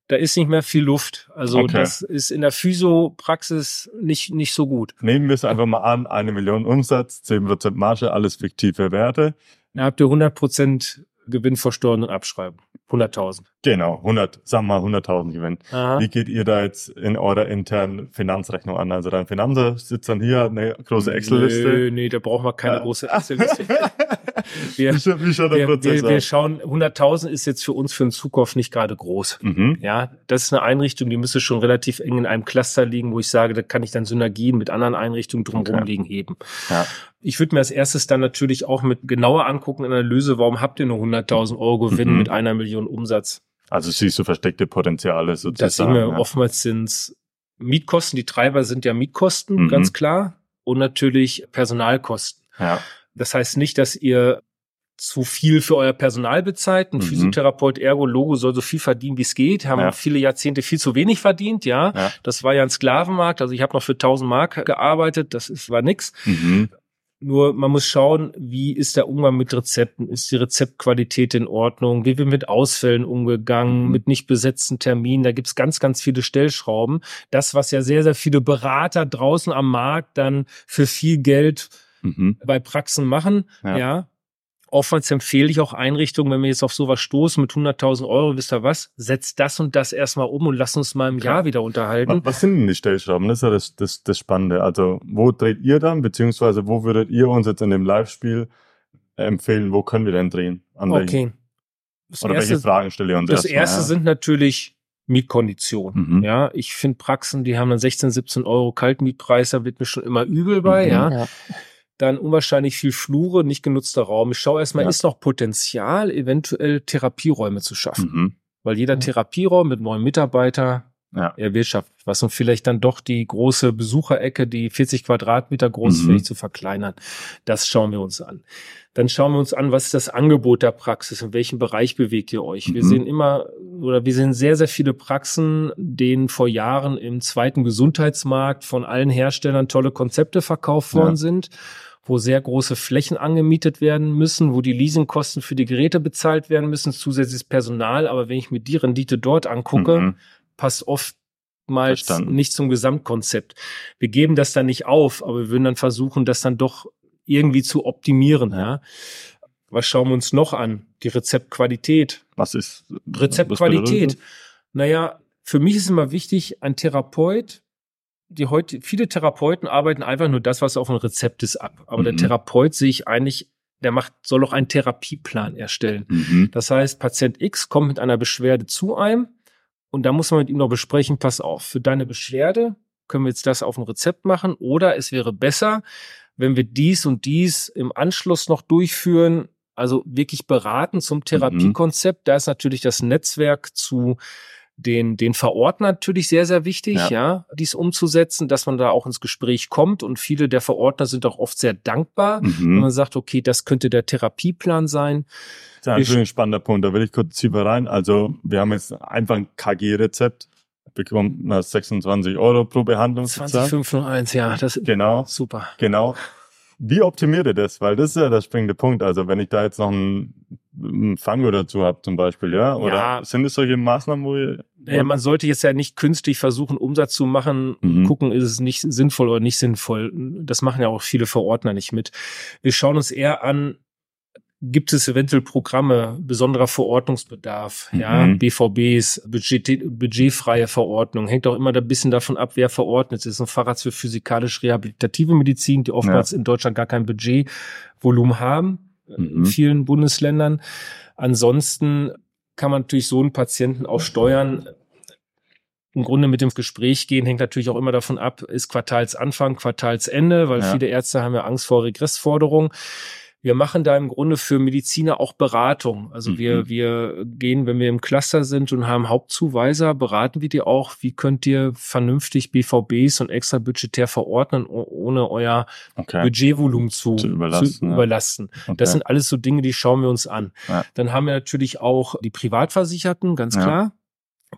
da ist nicht mehr viel Luft. Also Okay. das ist in der Physiopraxis nicht, nicht so gut. Nehmen wir es einfach mal an, eine Million Umsatz, 10% Marge, alles fiktive Werte. Da habt ihr 100 Prozent Gewinn vor Steuern und Abschreibung. 100.000. Genau, 100, sagen wir mal 100.000 Gewinn. Aha. Wie geht ihr da jetzt in eurer internen Finanzrechnung an? Also dein Finanzer sitzt dann hier, eine große Excel-Liste. Nö, nee, da brauchen wir keine Ja. große Excel-Liste. (laughs) (laughs) Wir- wie, scha- wie schaut der Prozess wir, wir schauen, 100.000 ist jetzt für uns für den Zukauf nicht gerade groß. Mhm. Ja, das ist eine Einrichtung, die müsste schon relativ eng in einem Cluster liegen, wo ich sage, da kann ich dann Synergien mit anderen Einrichtungen drumherum Okay. liegen heben. Ja. Ich würde mir als erstes dann natürlich auch mit genauer angucken, Analyse, warum habt ihr nur 100.000 Euro Gewinn Mhm. mit einer Million Umsatz? Also siehst du versteckte Potenziale Das sehen sozusagen. wir ja. oftmals sind's Mietkosten, die Treiber sind ja Mietkosten, Mhm. ganz klar, und natürlich Personalkosten. ja. Das heißt nicht, dass ihr zu viel für euer Personal bezahlt. Ein Mhm. Physiotherapeut, Ergologo soll so viel verdienen, wie es geht. Haben Ja. viele Jahrzehnte viel zu wenig verdient, ja. Ja. Das war ja ein Sklavenmarkt. Also ich habe noch für 1000 Mark gearbeitet. Das ist, war nix. Mhm. Nur man muss schauen, wie ist der Umgang mit Rezepten? Ist die Rezeptqualität in Ordnung? Wie wird mit Ausfällen umgegangen? Mhm. Mit nicht besetzten Terminen? Da gibt's ganz, ganz viele Stellschrauben. Das, was ja sehr, sehr viele Berater draußen am Markt dann für viel Geld Mhm. bei Praxen machen, Ja. ja. Oftmals empfehle ich auch Einrichtungen, wenn wir jetzt auf sowas stoßen mit 100.000 Euro, wisst ihr was? Setzt das und das erstmal um und lasst uns mal im Klar. Jahr wieder unterhalten. was sind denn die Stellschrauben? Das ist ja das, das, das Spannende. Also wo dreht ihr dann, beziehungsweise wo würdet ihr uns jetzt in dem Live-Spiel empfehlen, wo können wir denn drehen? An welchen- Okay. Das Oder welche erste, Fragen stelle ihr uns das erste ja? sind natürlich Mietkonditionen. Mhm. Ja, ich finde Praxen, die haben dann 16, 17 Euro Kaltmietpreis, da wird mir schon immer übel bei, Mhm. ja. Ja. Dann unwahrscheinlich viel Flure, nicht genutzter Raum. Ich schaue erstmal, Ja. ist noch Potenzial, eventuell Therapieräume zu schaffen. Mhm. Weil jeder Therapieraum mit neuen Mitarbeiter Ja. erwirtschaftet was und vielleicht dann doch die große Besucherecke, die 40 Quadratmeter groß ist, Mhm. vielleicht zu verkleinern. Das schauen wir uns an. Dann schauen wir uns an, was ist das Angebot der Praxis, in welchem Bereich bewegt ihr euch. Wir Mhm. sehen immer oder wir sehen sehr, sehr viele Praxen, denen vor Jahren im zweiten Gesundheitsmarkt von allen Herstellern tolle Konzepte verkauft Ja. worden sind wo sehr große Flächen angemietet werden müssen, wo die Leasingkosten für die Geräte bezahlt werden müssen, zusätzliches Personal. Aber wenn ich mir die Rendite dort angucke, Mhm. passt oftmals Verstanden. nicht zum Gesamtkonzept. Wir geben das dann nicht auf, aber wir würden dann versuchen, das dann doch irgendwie zu optimieren. Ja. Was schauen wir uns noch an? Die Rezeptqualität. Was ist Rezeptqualität. was Naja, für mich ist immer wichtig, ein Therapeut, die heute, viele Therapeuten arbeiten einfach nur das, was auf dem Rezept ist, ab. Aber Mhm. der Therapeut sehe ich eigentlich, der macht, soll auch einen Therapieplan erstellen. Mhm. Das heißt, Patient X kommt mit einer Beschwerde zu einem und da muss man mit ihm noch besprechen, pass auf, für deine Beschwerde können wir jetzt das auf dem Rezept machen oder es wäre besser, wenn wir dies und dies im Anschluss noch durchführen, also wirklich beraten zum Therapiekonzept. Da ist natürlich das Netzwerk zu den, den Verordnern natürlich sehr, sehr wichtig, Ja. ja. dies umzusetzen, dass man da auch ins Gespräch kommt und viele der Verordner sind auch oft sehr dankbar, wenn Mhm. man sagt, okay, das könnte der Therapieplan sein. Das ist natürlich ein spannender Punkt. Da will ich kurz tiefer rein. Also, wir haben jetzt einfach ein KG-Rezept, bekommt man 26 Euro pro Behandlung. bezahlt. 20501, ja, das Genau, super. genau. Wie optimiert ihr das? Weil das ist ja der springende Punkt. Also, wenn ich da jetzt noch einen Fango dazu habe, zum Beispiel, ja? Oder Ja. sind es solche Maßnahmen, wo ihr. Ja, man sollte jetzt ja nicht künstlich versuchen, Umsatz zu machen, Mhm. gucken, ist es nicht sinnvoll oder nicht sinnvoll. Das machen ja auch viele Verordner nicht mit. Wir schauen uns eher an, gibt es eventuell Programme, besonderer Verordnungsbedarf, ja, Mhm. BVBs, Budget, budgetfreie Verordnung, hängt auch immer ein bisschen davon ab, wer verordnet ist. Ein Facharzt für physikalisch-rehabilitative Medizin, die oftmals in Deutschland gar kein Budgetvolumen haben, in Mhm. vielen Bundesländern. Ansonsten kann man natürlich so einen Patienten auch steuern. Im Grunde mit dem Gespräch gehen hängt natürlich auch immer davon ab, ist Quartalsanfang, Quartalsende, weil Ja. viele Ärzte haben ja Angst vor Regressforderungen. Wir machen da im Grunde für Mediziner auch Beratung. Also wir, Mhm. wir gehen, wenn wir im Cluster sind und haben Hauptzuweiser, beraten wir die auch, wie könnt ihr vernünftig BVBs und extra budgetär verordnen, ohne euer Okay. Budgetvolumen zu, Zu überlasten, ja. überlasten. okay. Das sind alles so Dinge, die schauen wir uns an. Ja. Dann haben wir natürlich auch die Privatversicherten, ganz Ja. klar.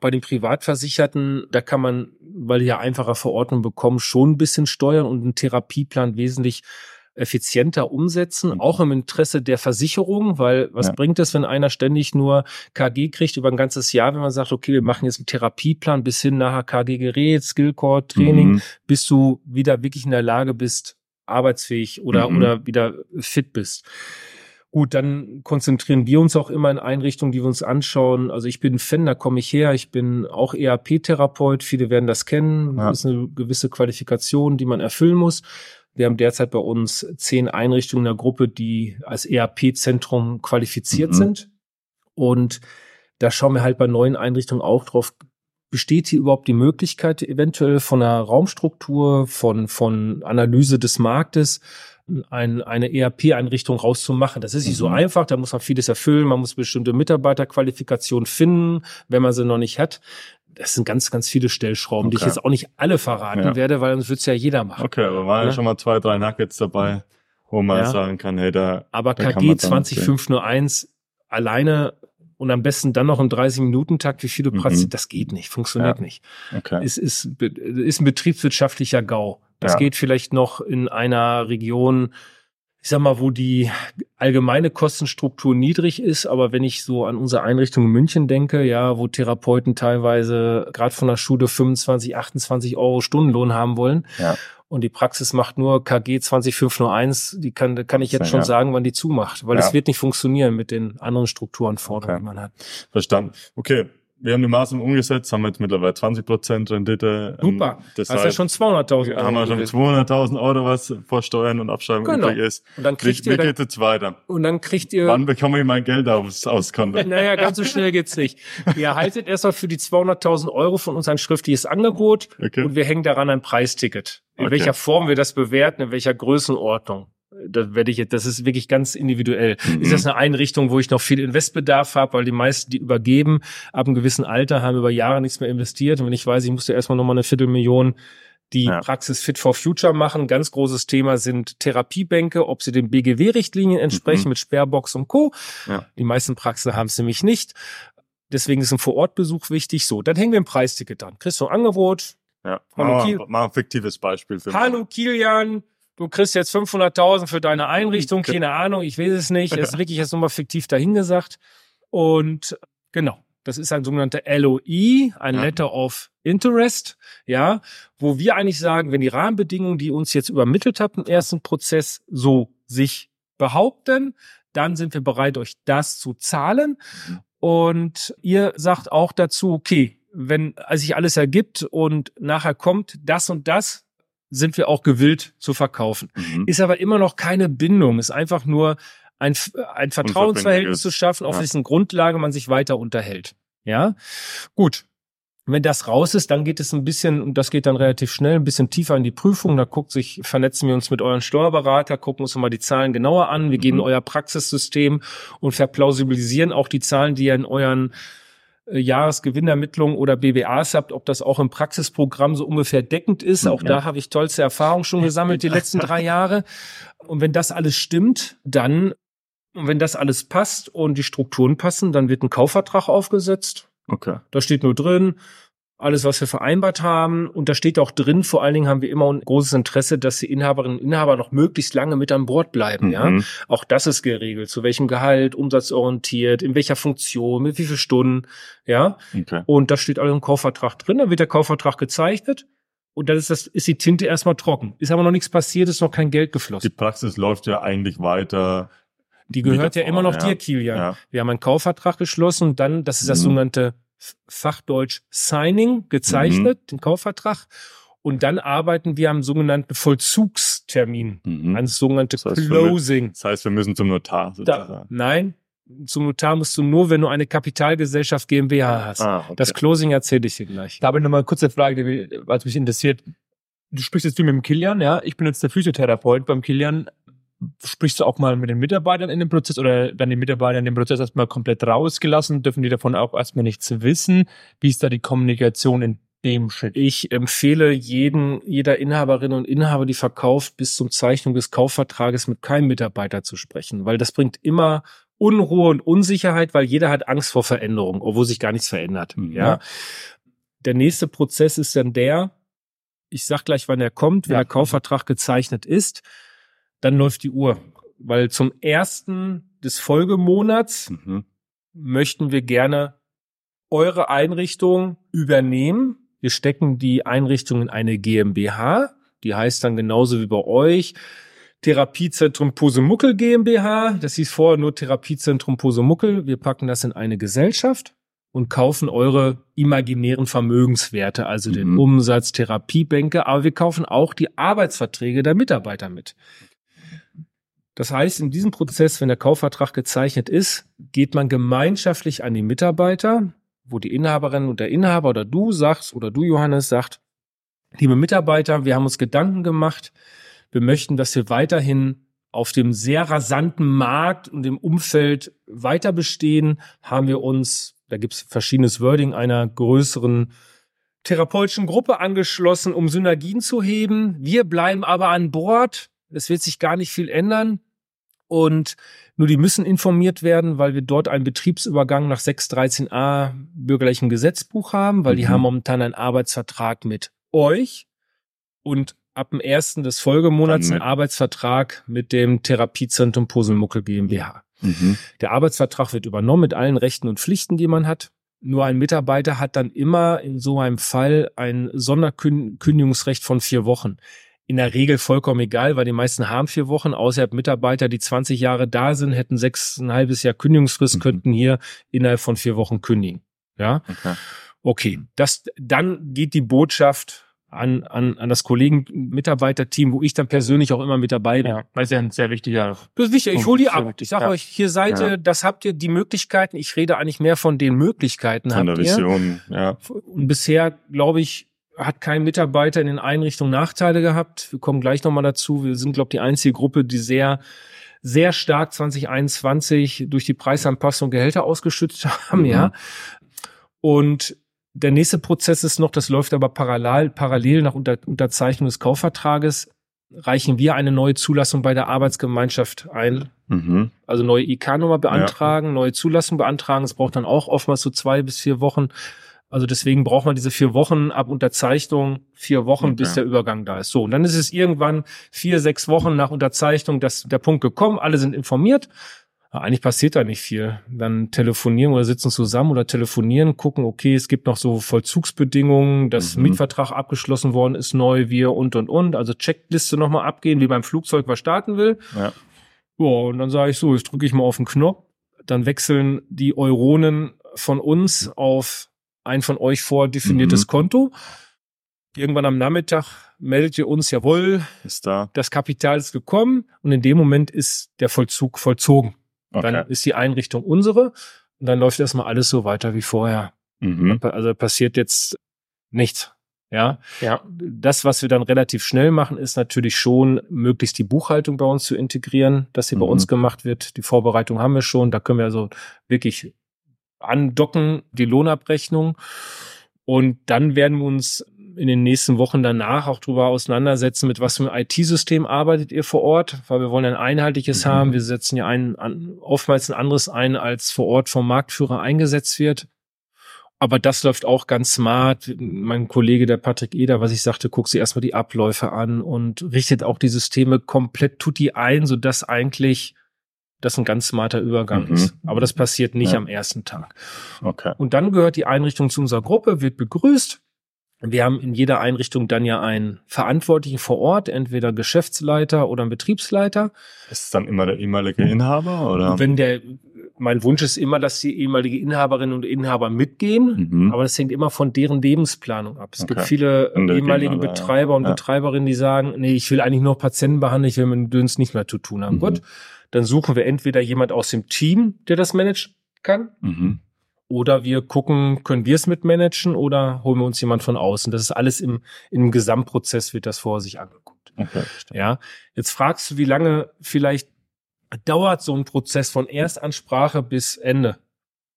Bei den Privatversicherten, da kann man, weil die ja einfacher Verordnung bekommen, schon ein bisschen steuern und einen Therapieplan wesentlich effizienter umsetzen, auch im Interesse der Versicherung, weil was Ja. bringt es, wenn einer ständig nur KG kriegt über ein ganzes Jahr, wenn man sagt, okay, wir machen jetzt einen Therapieplan bis hin nachher KG-Gerät, Skillcore, Training, Mhm. bis du wieder wirklich in der Lage bist, arbeitsfähig oder, Mhm. oder wieder fit bist. Gut, dann konzentrieren wir uns auch immer in Einrichtungen, die wir uns anschauen. Also ich bin Fan, da komme ich her. Ich bin auch ERP-Therapeut. Viele werden das kennen. Ja. Das ist eine gewisse Qualifikation, die man erfüllen muss. Wir haben derzeit bei uns zehn Einrichtungen in der Gruppe, die als ERP-Zentrum qualifiziert Mhm. sind. Und da schauen wir halt bei neuen Einrichtungen auch drauf, besteht hier überhaupt die Möglichkeit, eventuell von einer Raumstruktur, von, von Analyse des Marktes, ein, eine ERP-Einrichtung rauszumachen. Das ist nicht so Mhm. einfach, da muss man vieles erfüllen, man muss bestimmte Mitarbeiterqualifikationen finden, wenn man sie noch nicht hat. Das sind ganz, ganz viele Stellschrauben, die ich Okay. jetzt auch nicht alle verraten Ja. werde, weil sonst wird's ja jeder machen. Okay, aber waren ja Ne? schon mal zwei, drei Nuggets dabei, wo man Ja. sagen kann, hey, da. Aber Da KG man dann 20501 alleine und am besten dann noch im 30-Minuten-Takt, wie viele Mhm. Patienten, das geht nicht, funktioniert Ja. nicht. Okay. Es ist, ist ein betriebswirtschaftlicher GAU. Das geht vielleicht noch in einer Region, ich sag mal, wo die allgemeine Kostenstruktur niedrig ist, aber wenn ich so an unsere Einrichtung in München denke, ja, wo Therapeuten teilweise gerade von der Schule 25, 28 Euro Stundenlohn haben wollen Ja. und die Praxis macht nur KG 20501, die kann, da kann ich jetzt Ja, schon ja. sagen, wann die zumacht, weil Ja. es wird nicht funktionieren mit den anderen Strukturanforderungen, Okay. die man hat. Verstanden. Okay, wir haben die Maßnahmen umgesetzt, haben jetzt mittlerweile 20 Prozent Rendite. Ähm, Super. Das Das ist ja heißt, schon 200.000 haben wir schon gewesen. 200.000 Euro, was vor Steuern und Abschreibung Genau. übrig ist. Und dann Wie, kriegt wie ihr, dann, geht jetzt weiter? und dann kriegt ihr, Wann bekomme ich mein Geld aufs, aufs Konto? (laughs) Naja, ganz so schnell geht's nicht. Ihr erhaltet erstmal für die 200.000 Euro von uns ein schriftliches Angebot Okay. und wir hängen daran ein Preisticket. In Okay. welcher Form wir das bewerten, in welcher Größenordnung. Das werde ich jetzt, das ist wirklich ganz individuell. Mhm. Ist das eine Einrichtung, wo ich noch viel Investbedarf habe, weil die meisten, die übergeben, ab einem gewissen Alter haben über Jahre nichts mehr investiert. Und wenn ich weiß, ich musste erstmal nochmal eine Viertelmillion die Ja. Praxis Fit for Future machen. Ganz großes Thema sind Therapiebänke, ob sie den BGW-Richtlinien entsprechen Mhm. mit Sperrbox und Co. Ja. Die meisten Praxen haben es nämlich nicht. Deswegen ist ein Vorortbesuch wichtig. So, dann hängen wir ein Preisticket dran. Kriegst du ein Angebot? Ja. Mal, mach ein fiktives Beispiel für mich. Hallo Kilian, du kriegst jetzt 500.000 für deine Einrichtung. Keine Ahnung, ich weiß es nicht. Das ist wirklich jetzt nochmal fiktiv dahingesagt. Und genau, das ist ein sogenannter LOI, ein. Letter of Interest, ja, wo wir eigentlich sagen, wenn die Rahmenbedingungen, die uns jetzt übermittelt habt im ersten Prozess, so sich behaupten, dann sind wir bereit, euch das zu zahlen. Und ihr sagt auch dazu, okay, wenn sich alles ergibt und nachher kommt das und das, sind wir auch gewillt zu verkaufen. Mhm. Ist aber immer noch keine Bindung, ist einfach nur ein, ein Vertrauensverhältnis zu schaffen, auf Ja. dessen Grundlage man sich weiter unterhält. Ja, gut. Wenn das raus ist, dann geht es ein bisschen, und das geht dann relativ schnell, ein bisschen tiefer in die Prüfung. Da guckt sich, vernetzen wir uns mit euren Steuerberater, gucken uns mal die Zahlen genauer an. Wir gehen in Mhm. euer Praxissystem und verplausibilisieren auch die Zahlen, die ihr in euren äh, Jahresgewinnermittlungen oder BBAs habt, ob das auch im Praxisprogramm so ungefähr deckend ist. Auch Ja. da habe ich tollste Erfahrungen schon gesammelt die letzten drei Jahre. Und wenn das alles stimmt, dann, und wenn das alles passt und die Strukturen passen, dann wird ein Kaufvertrag aufgesetzt. Okay. Da steht nur drin, alles, was wir vereinbart haben. Und da steht auch drin, vor allen Dingen haben wir immer ein großes Interesse, dass die Inhaberinnen und Inhaber noch möglichst lange mit an Bord bleiben. Ja, Mhm. auch das ist geregelt. Zu welchem Gehalt, umsatzorientiert, in welcher Funktion, mit wie viel Stunden. Ja, Okay. und das steht alles im Kaufvertrag drin. Dann wird der Kaufvertrag gezeichnet. Und dann ist das, ist die Tinte erstmal trocken. Ist aber noch nichts passiert, ist noch kein Geld Die geflossen. Praxis läuft ja eigentlich weiter. Die gehört ja immer noch ja. dir, Kilian. Ja. Wir haben einen Kaufvertrag geschlossen und dann, das ist das Mhm. sogenannte Fachdeutsch Signing, gezeichnet, den Kaufvertrag. Und dann arbeiten wir am sogenannten Vollzugstermin, Mhm. ans sogenannte Das heißt, wir Closing. Das heißt, wir müssen zum Notar Da, sozusagen. nein, zum Notar musst du nur, wenn du eine Kapitalgesellschaft GmbH hast. Ah, okay. Das Closing erzähle ich dir gleich. Da habe ich nochmal eine kurze Frage, die mich, was mich interessiert. Du sprichst jetzt viel mit dem Kilian, ja? Ich bin jetzt der Physiotherapeut beim Kilian. Sprichst du auch mal mit den Mitarbeitern in dem Prozess oder werden die Mitarbeiter in dem Prozess erstmal komplett rausgelassen? Dürfen die davon auch erstmal nichts wissen? Wie ist da die Kommunikation in dem Schritt? Ich empfehle jeden, jeder Inhaberin und Inhaber, die verkauft, bis zum Zeichnung des Kaufvertrages mit keinem Mitarbeiter zu sprechen, weil das bringt immer Unruhe und Unsicherheit, weil jeder hat Angst vor Veränderung, obwohl sich gar nichts verändert. Mhm. Ja. Der nächste Prozess ist dann der, ich sag gleich, wann er kommt, wenn Ja. der Kaufvertrag gezeichnet ist, dann läuft die Uhr. Weil zum ersten des Folgemonats Mhm. möchten wir gerne eure Einrichtung übernehmen. Wir stecken die Einrichtung in eine GmbH. Die heißt dann genauso wie bei euch Therapiezentrum Posemuckel GmbH. Das hieß vorher nur Therapiezentrum Posemuckel. Wir packen das in eine Gesellschaft und kaufen eure imaginären Vermögenswerte, also den Mhm. Umsatz, Therapiebänke, aber wir kaufen auch die Arbeitsverträge der Mitarbeiter mit. Das heißt, in diesem Prozess, wenn der Kaufvertrag gezeichnet ist, geht man gemeinschaftlich an die Mitarbeiter, wo die Inhaberin und der Inhaber oder du sagst oder du Johannes sagt, liebe Mitarbeiter, wir haben uns Gedanken gemacht, wir möchten, dass wir weiterhin auf dem sehr rasanten Markt und dem Umfeld weiter bestehen, haben wir uns, da gibt es verschiedenes Wording, einer größeren therapeutischen Gruppe angeschlossen, um Synergien zu heben. Wir bleiben aber an Bord. Es wird sich gar nicht viel ändern. Und nur die müssen informiert werden, weil wir dort einen Betriebsübergang nach 613a bürgerlichen Gesetzbuch haben, weil die Mhm. haben momentan einen Arbeitsvertrag mit euch und ab dem ersten des Folgemonats einen Arbeitsvertrag mit dem Therapiezentrum Poselmuckel GmbH. Mhm. Der Arbeitsvertrag wird übernommen mit allen Rechten und Pflichten, die man hat. Nur ein Mitarbeiter hat dann immer in so einem Fall ein Sonderkündigungsrecht von vier Wochen. In der Regel vollkommen egal, weil die meisten haben vier Wochen, außerhalb Mitarbeiter, die 20 Jahre da sind, hätten sechs, ein halbes Jahr Kündigungsfrist, Mhm. könnten hier innerhalb von vier Wochen kündigen. Ja, Okay. okay. Das, dann geht die Botschaft an, an, an das Kollegen-Mitarbeiterteam, wo ich dann persönlich auch immer mit dabei bin. Ja, weil es ja ein sehr wichtiger Das ist wichtig. Ich hole die ab. Ich sage Ja. euch, hier seid ihr, Ja. das habt ihr, die Möglichkeiten. Ich rede eigentlich mehr von den Möglichkeiten Von der habt ihr. Vision, ja. Und bisher, glaube ich, hat kein Mitarbeiter in den Einrichtungen Nachteile gehabt. Wir kommen gleich nochmal dazu. Wir sind, glaube ich, die einzige Gruppe, die sehr, sehr stark 2021 durch die Preisanpassung Gehälter ausgeschüttet haben, Mhm. ja. Und der nächste Prozess ist noch, das läuft aber parallel, parallel nach Unter Unterzeichnung des Kaufvertrages, reichen wir eine neue Zulassung bei der Arbeitsgemeinschaft ein. Mhm. Also neue IK-Nummer beantragen, neue Zulassung beantragen. Es braucht dann auch oftmals so zwei bis vier Wochen. Also deswegen braucht man diese vier Wochen ab Unterzeichnung, vier Wochen, Okay. bis der Übergang da ist. So, und dann ist es irgendwann vier, sechs Wochen nach Unterzeichnung, dass der Punkt gekommen, alle sind informiert. Ja, eigentlich passiert da nicht viel. Dann telefonieren oder sitzen zusammen oder telefonieren, gucken, okay, es gibt noch so Vollzugsbedingungen, das Mhm. Mietvertrag abgeschlossen worden ist neu, wir und und und. Also Checkliste nochmal abgehen, wie beim Flugzeug, was starten will. Ja. Ja, und dann sage ich so, jetzt drücke ich mal auf den Knopf. Dann wechseln die Euronen von uns auf ein von euch vordefiniertes Mhm. Konto. Irgendwann am Nachmittag meldet ihr uns, jawohl, Ist da. das Kapital ist gekommen und in dem Moment ist der Vollzug vollzogen. Okay. Dann ist die Einrichtung unsere und dann läuft erstmal alles so weiter wie vorher. Mhm. Also passiert jetzt nichts. Ja, Ja. das, was wir dann relativ schnell machen, ist natürlich schon, möglichst die Buchhaltung bei uns zu integrieren, dass sie bei Mhm. uns gemacht wird. Die Vorbereitung haben wir schon. Da können wir also wirklich andocken, die Lohnabrechnung. Und dann werden wir uns in den nächsten Wochen danach auch drüber auseinandersetzen, mit was für einem IT-System arbeitet ihr vor Ort, weil wir wollen ein einheitliches Mhm. haben. Wir setzen ja ein, an, oftmals ein anderes ein, als vor Ort vom Marktführer eingesetzt wird. Aber das läuft auch ganz smart. Mein Kollege, der Patrick Eder, was ich sagte, guckt sich erstmal die Abläufe an und richtet auch die Systeme komplett tutti ein, sodass eigentlich das ein ganz smarter Übergang Mhm. ist. Aber das passiert nicht Ja. am ersten Tag. Okay. Und dann gehört die Einrichtung zu unserer Gruppe, wird begrüßt. Wir haben in jeder Einrichtung dann ja einen Verantwortlichen vor Ort, entweder Geschäftsleiter oder einen Betriebsleiter. Ist es dann immer der ehemalige Inhaber oder? Wenn der, mein Wunsch ist immer, dass die ehemalige Inhaberinnen und Inhaber mitgehen. Mhm. Aber das hängt immer von deren Lebensplanung ab. Es gibt Okay. viele Und der ehemalige ja. Betreiber und Ja. Betreiberinnen, die sagen, nee, ich will eigentlich nur Patienten behandeln, ich will mit dem Döns nicht mehr zu tun haben. Mhm. Gut, dann suchen wir entweder jemand aus dem Team, der das managen kann, Mhm. oder wir gucken, können wir es mitmanagen oder holen wir uns jemand von außen. Das ist alles im, im Gesamtprozess wird das vor sich angeguckt. Okay. Ja, jetzt fragst du, wie lange vielleicht dauert so ein Prozess von Erstansprache bis Ende?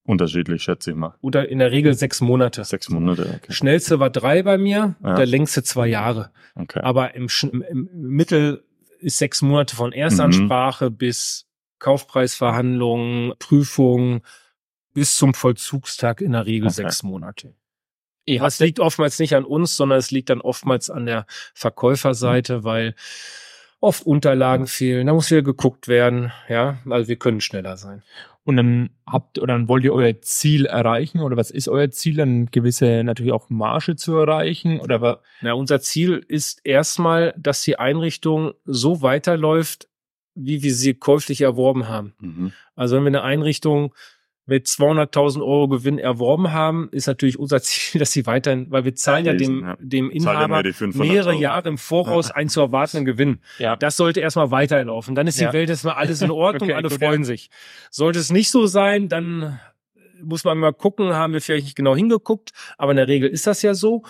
Unterschiedlich, schätze ich mal. Oder in der Regel sechs Monate. Sechs Monate, okay. Schnellste war drei bei mir, Ja. der längste zwei Jahre. okay. Aber im, im, im Mittel ist sechs Monate von Erstansprache Mhm. bis Kaufpreisverhandlungen, Prüfung bis zum Vollzugstag in der Regel Okay. sechs Monate. Ihr Das liegt oftmals nicht an uns, sondern es liegt dann oftmals an der Verkäuferseite, weil oft Unterlagen fehlen, da muss wieder geguckt werden, ja, also wir können schneller sein. Und dann habt oder dann wollt ihr euer Ziel erreichen oder was ist euer Ziel, dann gewisse natürlich auch Marge zu erreichen oder wa- Na, unser Ziel ist erstmal, dass die Einrichtung so weiterläuft, wie wir sie käuflich erworben haben. Mhm. Also wenn wir eine Einrichtung mit 200.000 Euro Gewinn erworben haben, ist natürlich unser (laughs) Ziel, dass sie weiterhin, weil wir zahlen ja dem, Ja. dem Inhaber die 500.000. mehrere Jahre im Voraus einen zu erwartenden Gewinn. ja. Das sollte erstmal weiterlaufen. Dann ist die Ja. Welt erstmal alles in (laughs) Ordnung, Okay, alle gut, freuen sich. Sollte es nicht so sein, dann muss man mal gucken, haben wir vielleicht nicht genau hingeguckt, aber in der Regel ist das ja so.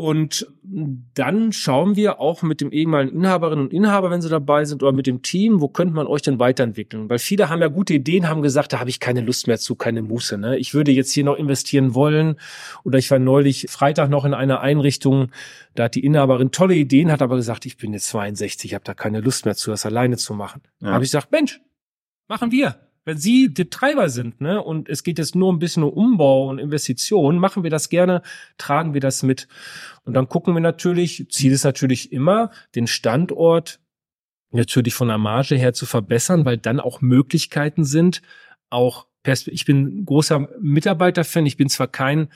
Und dann schauen wir auch mit dem ehemaligen Inhaberinnen und Inhaber, wenn sie dabei sind, oder mit dem Team, wo könnte man euch denn weiterentwickeln? Weil viele haben ja gute Ideen, haben gesagt, da habe ich keine Lust mehr zu, keine Muße. Ne? Ich würde jetzt hier noch investieren wollen. Oder ich war neulich Freitag noch in einer Einrichtung, da hat die Inhaberin tolle Ideen, hat aber gesagt, ich bin jetzt 62, ich habe da keine Lust mehr zu, das alleine zu machen. Ja. Habe ich gesagt, Mensch, machen wir. Wenn Sie die Treiber sind, ne, und es geht jetzt nur ein bisschen um Umbau und Investitionen, machen wir das gerne, tragen wir das mit. Und dann gucken wir natürlich, Ziel ist natürlich immer, den Standort natürlich von der Marge her zu verbessern, weil dann auch Möglichkeiten sind, auch ich bin großer Mitarbeiterfan, ich bin zwar kein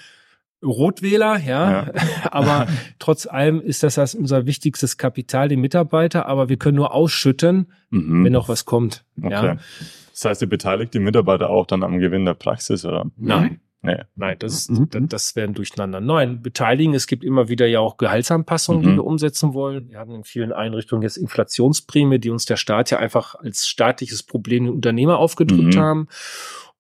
Rotwähler, ja, (laughs) aber (laughs) trotz allem ist das, das unser wichtigstes Kapital, die Mitarbeiter, aber wir können nur ausschütten, Mhm. wenn noch was kommt. Okay. Ja. Das heißt, ihr beteiligt die Mitarbeiter auch dann am Gewinn der Praxis, oder? Nein. Nee. Nein, das, ist, Mhm. das, das werden durcheinander. Nein, beteiligen. Es gibt immer wieder ja auch Gehaltsanpassungen, Mhm. die wir umsetzen wollen. Wir haben in vielen Einrichtungen jetzt Inflationsprämie, die uns der Staat ja einfach als staatliches Problem den Unternehmer aufgedrückt Mhm. haben.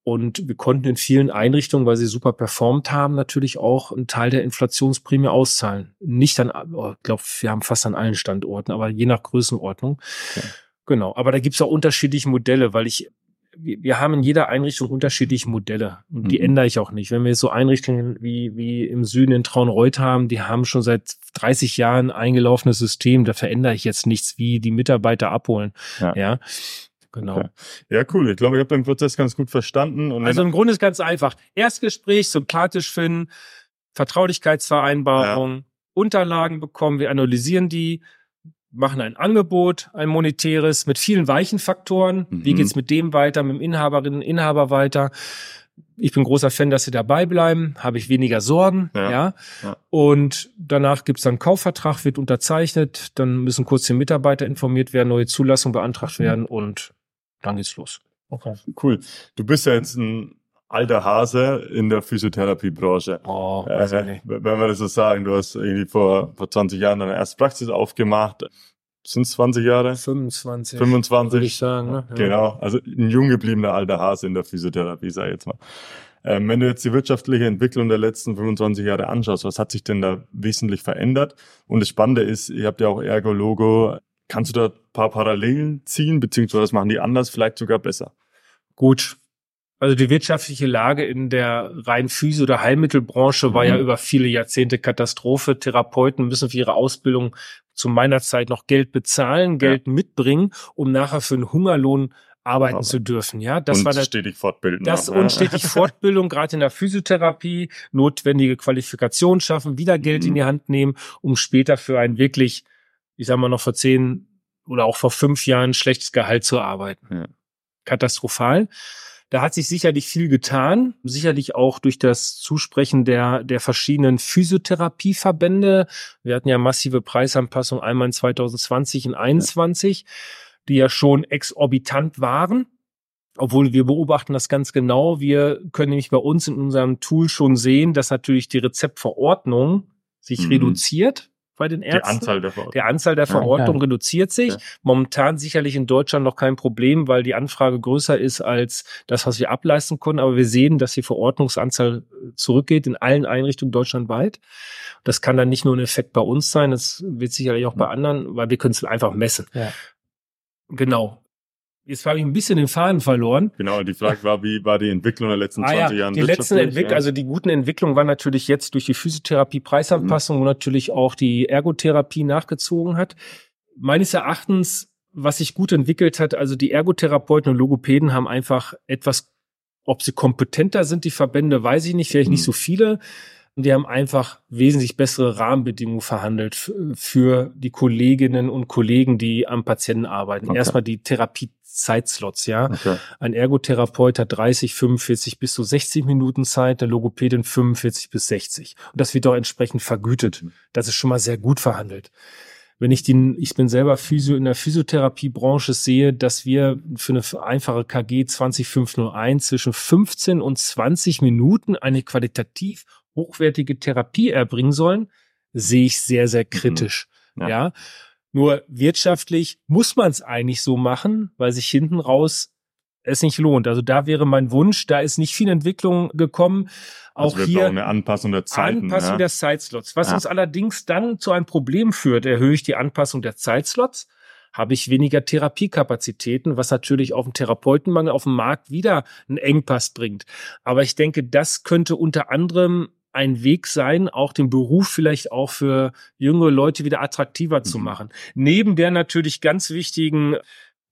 Und wir konnten in vielen Einrichtungen, weil sie super performt haben, natürlich auch einen Teil der Inflationsprämie auszahlen. Nicht an, oh, ich glaube, wir haben fast an allen Standorten, aber je nach Größenordnung. Okay. Genau. Aber da gibt's auch unterschiedliche Modelle, weil ich wir, wir haben in jeder Einrichtung unterschiedliche Modelle und die Mhm. ändere ich auch nicht. Wenn wir so Einrichtungen wie, wie im Süden in Traunreuth haben, die haben schon seit 30 Jahren eingelaufenes System, da verändere ich jetzt nichts, wie die Mitarbeiter abholen. Ja. Ja, genau. Okay. Ja, cool. Ich glaube, ich habe den Prozess ganz gut verstanden. Und Also im Grunde ist ganz einfach. Erstgespräch, sympathisch finden, Vertraulichkeitsvereinbarung, Unterlagen bekommen, wir analysieren die, machen ein Angebot, ein monetäres mit vielen weichen Faktoren. Wie Mhm. geht's mit dem weiter, mit dem Inhaberinnen, Inhaber weiter? Ich bin großer Fan, dass sie dabei bleiben, habe ich weniger Sorgen, Ja. ja. Ja. Und danach gibt's dann einen Kaufvertrag, wird unterzeichnet, dann müssen kurz die Mitarbeiter informiert werden, neue Zulassung beantragt werden und dann geht's los. Okay. Cool. Du bist ja jetzt ein alter Hase in der Physiotherapiebranche. Oh, Äh, wenn wir das so sagen, du hast irgendwie vor, vor 20 Jahren deine erste Praxis aufgemacht. Sind es 20 Jahre? 25. 25? Würde ich sagen, ne? Ja. Genau, also ein jung gebliebener alter Hase in der Physiotherapie, sag ich jetzt mal. Ähm, wenn du jetzt die wirtschaftliche Entwicklung der letzten 25 Jahre anschaust, was hat sich denn da wesentlich verändert? Und das Spannende ist, ihr habt ja auch Ergo-Logo. Kannst du da ein paar Parallelen ziehen, beziehungsweise was machen die anders, vielleicht sogar besser? Gut. Also die wirtschaftliche Lage in der rein Physio- oder Heilmittelbranche war Mhm. ja über viele Jahrzehnte Katastrophe. Therapeuten müssen für ihre Ausbildung zu meiner Zeit noch Geld bezahlen, Geld mitbringen, um nachher für einen Hungerlohn arbeiten Aber- zu dürfen. Ja, das und war der, stetig fortbilden. das auch, ne? und stetig (laughs) Fortbildung, gerade in der Physiotherapie, notwendige Qualifikation schaffen, wieder Geld Mhm. in die Hand nehmen, um später für ein wirklich, ich sag mal noch vor zehn oder auch vor fünf Jahren schlechtes Gehalt zu arbeiten. Ja. Katastrophal. Da hat sich sicherlich viel getan, sicherlich auch durch das Zusprechen der, der verschiedenen Physiotherapieverbände. Wir hatten ja massive Preisanpassung einmal in 2020 und 2021, die ja schon exorbitant waren. Obwohl wir beobachten das ganz genau. Wir können nämlich bei uns in unserem Tool schon sehen, dass natürlich die Rezeptverordnung sich Mhm. reduziert bei den Die Ärzten. Anzahl der Verordnungen. Der Anzahl der Verordnungen ja. reduziert sich. Ja. Momentan sicherlich in Deutschland noch kein Problem, weil die Anfrage größer ist als das, was wir ableisten können. Aber wir sehen, dass die Verordnungsanzahl äh, zurückgeht in allen Einrichtungen deutschlandweit. Das kann dann nicht nur ein Effekt bei uns sein, das wird sicherlich auch bei anderen, weil wir können es einfach messen. Ja. Genau. Jetzt habe ich ein bisschen den Faden verloren. Genau, die Frage war, wie war die Entwicklung der letzten Ah 20 ja, Jahren die letzten? Entwicklungen, Ja. also die guten Entwicklungen waren natürlich jetzt durch die Physiotherapie Preisanpassung und natürlich auch die Ergotherapie nachgezogen hat. Meines Erachtens, was sich gut entwickelt hat, also die Ergotherapeuten und Logopäden haben einfach etwas, ob sie kompetenter sind, die Verbände, weiß ich nicht, vielleicht nicht Mhm. so viele. Und die haben einfach wesentlich bessere Rahmenbedingungen verhandelt f- für die Kolleginnen und Kollegen, die am Patienten arbeiten. Okay. Erstmal die Therapiezeitslots, ja. Okay. Ein Ergotherapeut hat 30, 45 bis zu 60 Minuten Zeit, der Logopädin 45 bis 60. Und das wird auch entsprechend vergütet. Das ist schon mal sehr gut verhandelt. Wenn ich den, ich bin selber Physio in der Physiotherapiebranche sehe, dass wir für eine einfache KG 20501 zwischen 15 und 20 Minuten eine qualitativ hochwertige Therapie erbringen sollen, sehe ich sehr, sehr kritisch. Ja. Ja. Nur wirtschaftlich muss man es eigentlich so machen, weil sich hinten raus es nicht lohnt. Also da wäre mein Wunsch, da ist nicht viel Entwicklung gekommen. Auch Also hier eine Anpassung der Zeiten. Anpassung ja. der Zeitslots. Was Ja. uns allerdings dann zu einem Problem führt, erhöhe ich die Anpassung der Zeitslots, habe ich weniger Therapiekapazitäten, was natürlich auf den Therapeutenmangel auf dem Markt wieder einen Engpass bringt. Aber ich denke, das könnte unter anderem ein Weg sein, auch den Beruf vielleicht auch für jüngere Leute wieder attraktiver zu Mhm. machen. Neben der natürlich ganz wichtigen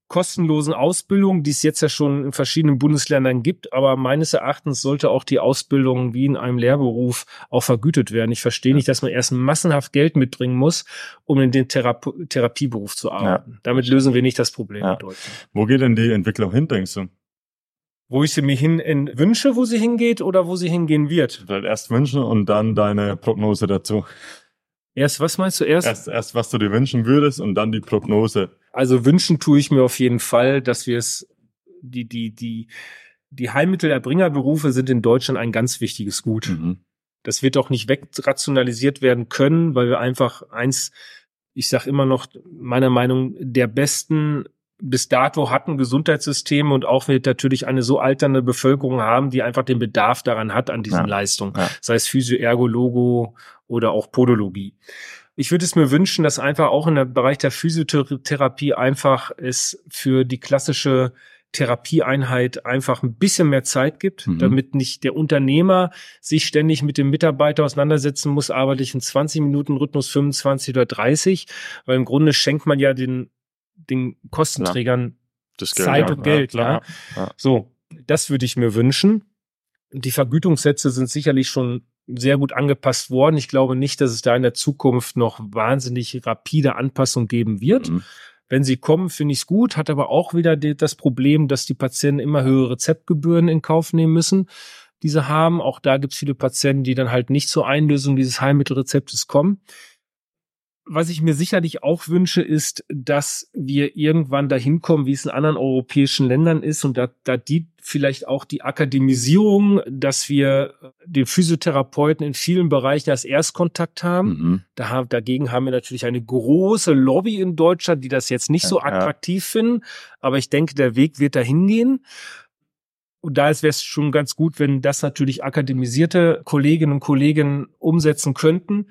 kostenlosen Ausbildung, die es jetzt ja schon in verschiedenen Bundesländern gibt, aber meines Erachtens sollte auch die Ausbildung wie in einem Lehrberuf auch vergütet werden. Ich verstehe nicht, dass man erst massenhaft Geld mitbringen muss, um in den Therape Therapieberuf zu arbeiten. Damit lösen wir nicht das Problem Ja. in Deutschland. Wo geht denn die Entwicklung hin, denkst du? Wo ich sie mir hin in wünsche, wo sie hingeht oder wo sie hingehen wird. Erst wünschen und dann deine Prognose dazu. Erst, was meinst du erst? Erst, erst was du dir wünschen würdest und dann die Prognose. Also wünschen tue ich mir auf jeden Fall, dass wir es, die, die, die, die Heilmittelerbringerberufe sind in Deutschland ein ganz wichtiges Gut. Mhm. Das wird auch nicht wegrationalisiert werden können, weil wir einfach eins, ich sage immer noch, meiner Meinung der besten bis dato hatten Gesundheitssysteme und auch wir natürlich eine so alternde Bevölkerung haben, die einfach den Bedarf daran hat an diesen Ja. Leistungen, Ja. sei es Physio, Ergo, Logo oder auch Podologie. Ich würde es mir wünschen, dass einfach auch in der Bereich der Physiotherapie einfach es für die klassische Therapieeinheit einfach ein bisschen mehr Zeit gibt, Mhm. damit nicht der Unternehmer sich ständig mit dem Mitarbeiter auseinandersetzen muss, arbeite ich in 20 Minuten Rhythmus 25 oder 30, weil im Grunde schenkt man ja den, den Kostenträgern Das Zeit ja. und Geld, klar. so, das würde ich mir wünschen. Die Vergütungssätze sind sicherlich schon sehr gut angepasst worden. Ich glaube nicht, dass es da in der Zukunft noch wahnsinnig rapide Anpassung geben wird. Mhm. Wenn sie kommen, finde ich es gut, hat aber auch wieder die, das Problem, dass die Patienten immer höhere Rezeptgebühren in Kauf nehmen müssen, die sie haben. Auch da gibt es viele Patienten, die dann halt nicht zur Einlösung dieses Heilmittelrezeptes kommen. Was ich mir sicherlich auch wünsche, ist, dass wir irgendwann dahin kommen, wie es in anderen europäischen Ländern ist und da, da die vielleicht auch die Akademisierung, dass wir den Physiotherapeuten in vielen Bereichen als Erstkontakt haben. Mhm. Da, dagegen haben wir natürlich eine große Lobby in Deutschland, die das jetzt nicht so Ja, ja. attraktiv finden. Aber ich denke, der Weg wird dahin gehen. Und da wäre es schon ganz gut, wenn das natürlich akademisierte Kolleginnen und Kollegen umsetzen könnten.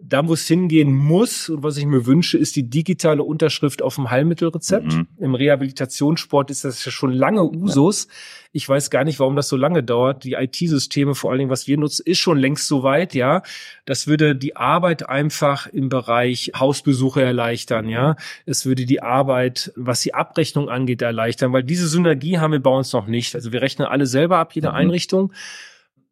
Da, wo es hingehen muss und was ich mir wünsche, ist die digitale Unterschrift auf dem Heilmittelrezept. Mhm. Im Rehabilitationssport ist das ja schon lange Usus. Ich weiß gar nicht, warum das so lange dauert. Die IT-Systeme, vor allen Dingen, was wir nutzen, ist schon längst so weit, ja. Das würde die Arbeit einfach im Bereich Hausbesuche erleichtern, ja. Es würde die Arbeit, was die Abrechnung angeht, erleichtern, weil diese Synergie haben wir bei uns noch nicht. Also wir rechnen alle selber ab, jede Mhm. Einrichtung.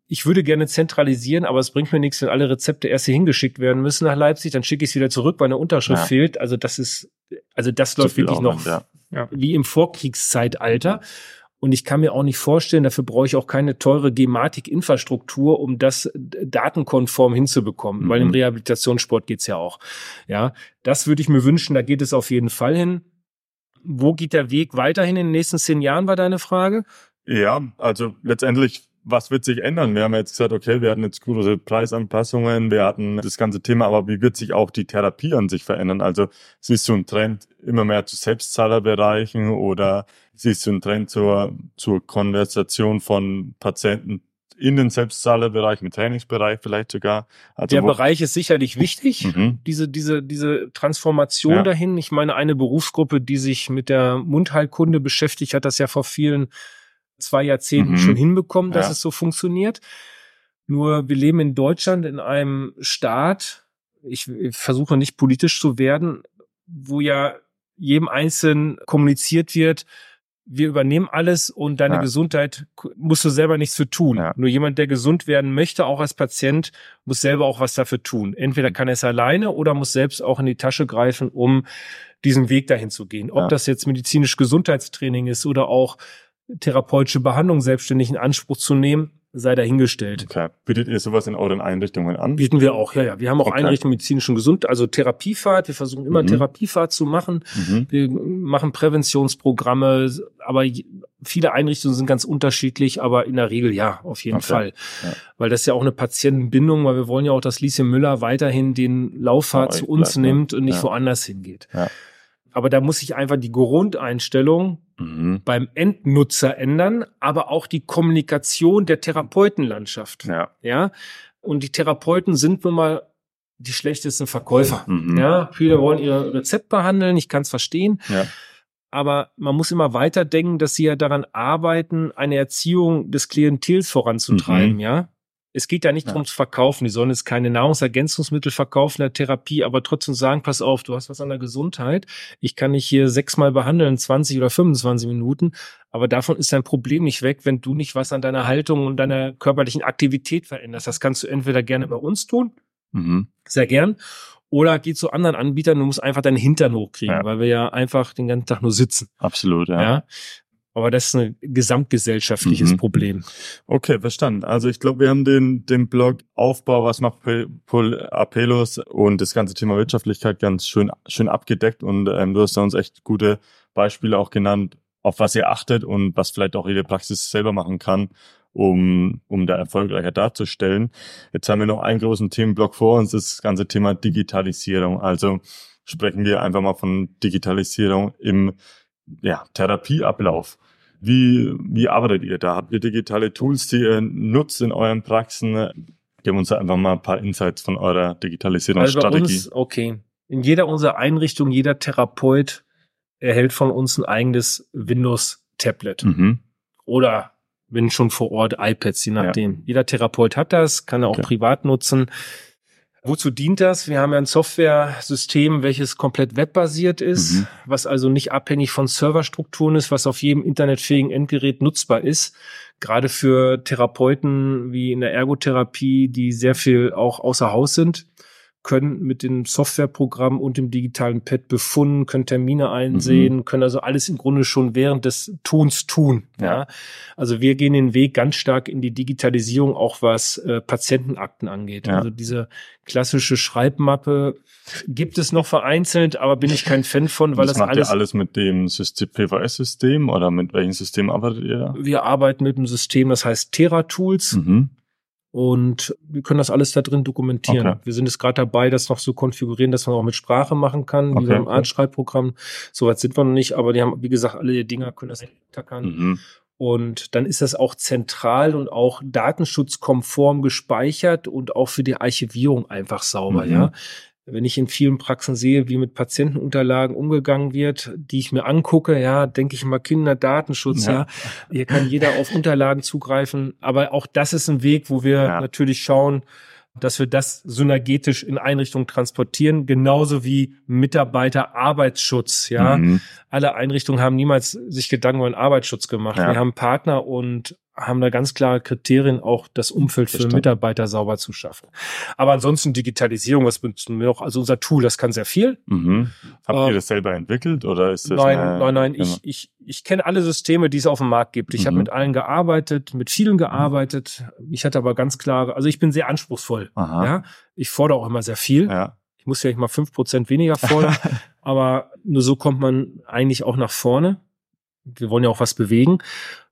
Ich würde gerne zentralisieren, aber es bringt mir nichts, wenn alle Rezepte erst hier hingeschickt werden müssen nach Leipzig, dann schicke ich es wieder zurück, weil eine Unterschrift Ja. fehlt. Also das ist, also das Zu läuft wirklich noch Aufwand, ja. wie im Vorkriegszeitalter. Und ich kann mir auch nicht vorstellen, dafür brauche ich auch keine teure Gematik-Infrastruktur, um das d- datenkonform hinzubekommen, Mhm. weil im Rehabilitationssport geht's ja auch. Ja, das würde ich mir wünschen, da geht es auf jeden Fall hin. Wo geht der Weg weiterhin in den nächsten zehn Jahren, war deine Frage? Ja, also letztendlich, was wird sich ändern? Wir haben jetzt gesagt, okay, wir hatten jetzt große Preisanpassungen, wir hatten das ganze Thema, aber wie wird sich auch die Therapie an sich verändern? Also siehst du einen Trend immer mehr zu Selbstzahlerbereichen oder siehst du einen Trend zur, zur Konversation von Patienten in den Selbstzahlerbereich, im Trainingsbereich vielleicht sogar? Also der Bereich ist sicherlich wichtig. Mhm. diese, diese, diese Transformation Ja. dahin. Ich meine, eine Berufsgruppe, die sich mit der Mundheilkunde beschäftigt, hat das ja vor vielen zwei Jahrzehnten Mhm. schon hinbekommen, dass Ja. es so funktioniert. Nur wir leben in Deutschland in einem Staat, ich, ich versuche nicht politisch zu werden, wo ja jedem Einzelnen kommuniziert wird, wir übernehmen alles und deine Ja. Gesundheit musst du selber nichts für tun. Ja. Nur jemand, der gesund werden möchte, auch als Patient, muss selber auch was dafür tun. Entweder kann er es alleine oder muss selbst auch in die Tasche greifen, um diesen Weg dahin zu gehen. Ob Ja. das jetzt medizinisch Gesundheitstraining ist oder auch therapeutische Behandlung selbstständig in Anspruch zu nehmen, sei dahingestellt. Okay. Bietet ihr sowas in euren Einrichtungen an? Bieten wir auch, ja, ja. Wir haben auch Okay. Einrichtungen medizinischen Gesund, also Therapiefahrt. Wir versuchen immer Mhm. Therapiefahrt zu machen. Mhm. Wir machen Präventionsprogramme, aber viele Einrichtungen sind ganz unterschiedlich, aber in der Regel ja, auf jeden Okay. Fall. Ja. Weil das ist ja auch eine Patientenbindung, weil wir wollen ja auch, dass Lieschen Müller weiterhin den Lauffahrt Bei zu uns bleibt, ne? nimmt und nicht Ja. woanders hingeht. Ja. Aber da muss sich einfach die Grundeinstellung Mhm. beim Endnutzer ändern, aber auch die Kommunikation der Therapeutenlandschaft. Ja. Ja. Und die Therapeuten sind nun mal die schlechtesten Verkäufer. Mhm. Ja, viele wollen ihr Rezept behandeln, ich kann es verstehen. Ja. Aber man muss immer weiterdenken, dass sie ja daran arbeiten, eine Erziehung des Klientels voranzutreiben, Mhm. ja. Es geht ja nicht Ja. darum zu verkaufen. Die sollen jetzt keine Nahrungsergänzungsmittel verkaufen in der Therapie, aber trotzdem sagen, pass auf, du hast was an der Gesundheit. Ich kann dich hier sechsmal behandeln, 20 oder 25 Minuten. Aber davon ist dein Problem nicht weg, wenn du nicht was an deiner Haltung und deiner körperlichen Aktivität veränderst. Das kannst du entweder gerne bei uns tun, Mhm. sehr gern. Oder geh zu anderen Anbietern, du musst einfach deinen Hintern hochkriegen, Ja. weil wir ja einfach den ganzen Tag nur sitzen. Absolut, ja. Ja. Aber das ist ein gesamtgesellschaftliches Mhm. Problem. Okay, verstanden. Also ich glaube, wir haben den, den Blog Aufbau, was macht Pol Apelos und das ganze Thema Wirtschaftlichkeit ganz schön, schön abgedeckt und ähm, du hast da uns echt gute Beispiele auch genannt, auf was ihr achtet und was vielleicht auch jede Praxis selber machen kann, um, um da erfolgreicher darzustellen. Jetzt haben wir noch einen großen Themenblock vor uns, das ganze Thema Digitalisierung. Also sprechen wir einfach mal von Digitalisierung im ja, Therapieablauf. Wie, wie arbeitet ihr da? Habt ihr digitale Tools, die ihr nutzt in euren Praxen? Gib uns einfach mal ein paar Insights von eurer Also Digitalisierungsstrategie. uns, okay. In jeder unserer Einrichtungen, jeder Therapeut erhält von uns ein eigenes Windows-Tablet. mhm. Oder wenn schon vor Ort iPads, je nachdem. Jeder Therapeut hat das, kann er auch Okay. privat nutzen. Wozu dient das? Wir haben ja ein Software-System, welches komplett webbasiert ist, Mhm. was also nicht abhängig von Serverstrukturen ist, was auf jedem internetfähigen Endgerät nutzbar ist. Gerade für Therapeuten wie in der Ergotherapie, die sehr viel auch außer Haus sind, können mit dem Softwareprogramm und dem digitalen Pad befunden, können Termine einsehen, mhm. können also alles im Grunde schon während des Tuns tun. Ja. ja. Also wir gehen den Weg ganz stark in die Digitalisierung, auch was äh, Patientenakten angeht. Ja. Also diese klassische Schreibmappe gibt es noch vereinzelt, aber bin ich kein Fan von, weil das, das alles. Ihr alles mit dem PVS-System oder mit welchem System arbeitet ihr da? Wir arbeiten mit einem System, das heißt Terra Tools. Mhm. Und wir können das alles da drin dokumentieren. Okay. Wir sind jetzt gerade dabei, das noch so konfigurieren, dass man auch mit Sprache machen kann, okay, wie beim Artschreibprogramm. Soweit sind wir noch nicht, aber die haben, wie gesagt, alle die Dinger können das tackern. Mhm. Und dann ist das auch zentral und auch datenschutzkonform gespeichert und auch für die Archivierung einfach sauber, mhm. ja wenn ich in vielen Praxen sehe, wie mit Patientenunterlagen umgegangen wird, die ich mir angucke, ja, denke ich mal Kinderdatenschutz, ja. ja. Hier kann jeder auf Unterlagen zugreifen. Aber auch das ist ein Weg, wo wir ja. natürlich schauen, dass wir das synergetisch in Einrichtungen transportieren, genauso wie Mitarbeiterarbeitsschutz, ja. Mhm. Alle Einrichtungen haben niemals sich Gedanken über den Arbeitsschutz gemacht. Ja. Wir haben Partner und haben da ganz klare Kriterien, auch das Umfeld für Mitarbeiter sauber zu schaffen. Aber ansonsten Digitalisierung, was benutzen wir auch? Also unser Tool, das kann sehr viel. Mhm. Habt äh, ihr das selber entwickelt oder ist das? Nein, eine, nein, nein. Genau. Ich, ich, ich kenne alle Systeme, die es auf dem Markt gibt. Ich mhm. habe mit allen gearbeitet, mit vielen gearbeitet. Ich hatte aber ganz klare, also ich bin sehr anspruchsvoll. Aha. Ja, ich fordere auch immer sehr viel. Ja. Ich muss ja nicht mal fünf Prozent weniger fordern, (laughs) aber nur so kommt man eigentlich auch nach vorne. Wir wollen ja auch was bewegen.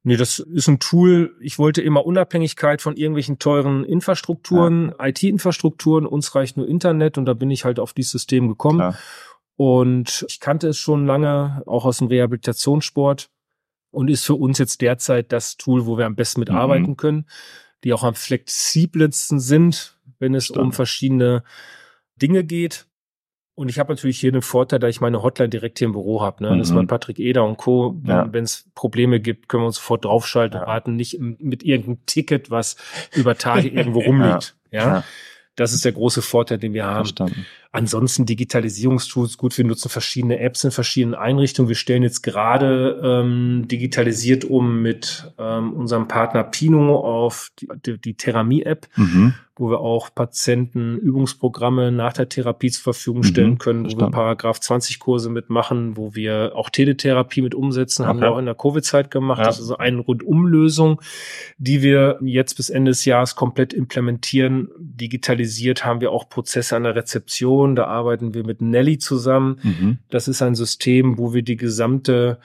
Nee, das ist ein Tool. Ich wollte immer Unabhängigkeit von irgendwelchen teuren Infrastrukturen, ja. IT-Infrastrukturen. Uns reicht nur Internet und da bin ich halt auf dieses System gekommen. Klar. Und ich kannte es schon lange, auch aus dem Rehabilitationssport und ist für uns jetzt derzeit das Tool, wo wir am besten mitarbeiten mhm. können, die auch am flexibelsten sind, wenn es Stand. um verschiedene Dinge geht. Und ich habe natürlich hier den Vorteil, da ich meine Hotline direkt hier im Büro habe. Ne? Mhm. Das ist mein Patrick Eder und Co. Wenn es Probleme gibt, können wir uns sofort draufschalten, ja. warten nicht mit irgendeinem Ticket, was über Tage irgendwo (laughs) rumliegt. ja. ja. Das ist der große Vorteil, den wir haben. Verstanden. Ansonsten Digitalisierungstools, gut, wir nutzen verschiedene Apps in verschiedenen Einrichtungen. Wir stellen jetzt gerade ähm, digitalisiert um mit ähm, unserem Partner Pino auf die, die, die Therapie-App, mhm. wo wir auch Patienten Übungsprogramme nach der Therapie zur Verfügung mhm. stellen können, wo Verstanden. wir Paragraph 20 Kurse mitmachen, wo wir auch Teletherapie mit umsetzen, okay. haben wir auch in der Covid-Zeit gemacht. Ja. Das ist also eine Rundumlösung, die wir jetzt bis Ende des Jahres komplett implementieren. Digitalisiert haben wir auch Prozesse an der Rezeption Organisation, da arbeiten wir mit Nelly zusammen. Mhm. Das ist ein System, wo wir die gesamte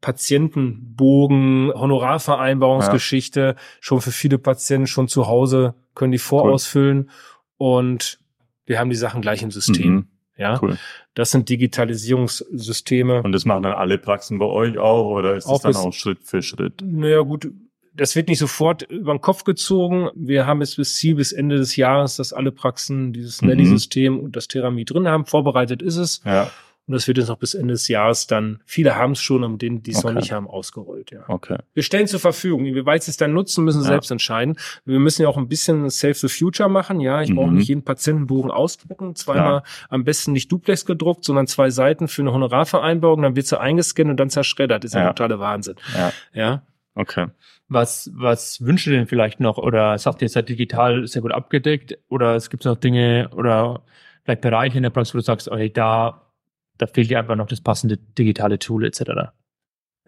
Patientenbogen, Honorarvereinbarungsgeschichte ja. schon für viele Patienten schon zu Hause können die vorausfüllen cool. und wir haben die Sachen gleich im System. Mhm. Ja, cool. das sind Digitalisierungssysteme. Und das machen dann alle Praxen bei euch auch oder ist das dann auch Schritt für Schritt? Naja, gut, das wird nicht sofort über den Kopf gezogen. Wir haben es bis Ziel, bis Ende des Jahres, dass alle Praxen dieses mhm. Nelly-System und das Theramie drin haben. Vorbereitet ist es. Ja. Und das wird jetzt noch bis Ende des Jahres dann, viele haben es schon, um denen, die es okay. noch nicht haben, ausgerollt, ja. Okay. Wir stellen zur Verfügung. Wie weit sie es dann nutzen, müssen sie ja. selbst entscheiden. Wir müssen ja auch ein bisschen Save the Future machen, ja. Ich mhm. brauche nicht jeden Patientenbogen ausdrucken. Zweimal ja. am besten nicht Duplex gedruckt, sondern zwei Seiten für eine Honorarvereinbarung, dann wird sie eingescannt und dann zerschreddert. Das ist ja, ja totaler Wahnsinn. Ja. ja. Okay. Was, was wünscht ihr denn vielleicht noch? Oder sagt ihr, ihr seid digital sehr gut abgedeckt? Oder es gibt noch Dinge oder vielleicht Bereiche in der Praxis, wo du sagst, okay, da, da fehlt dir einfach noch das passende digitale Tool etc.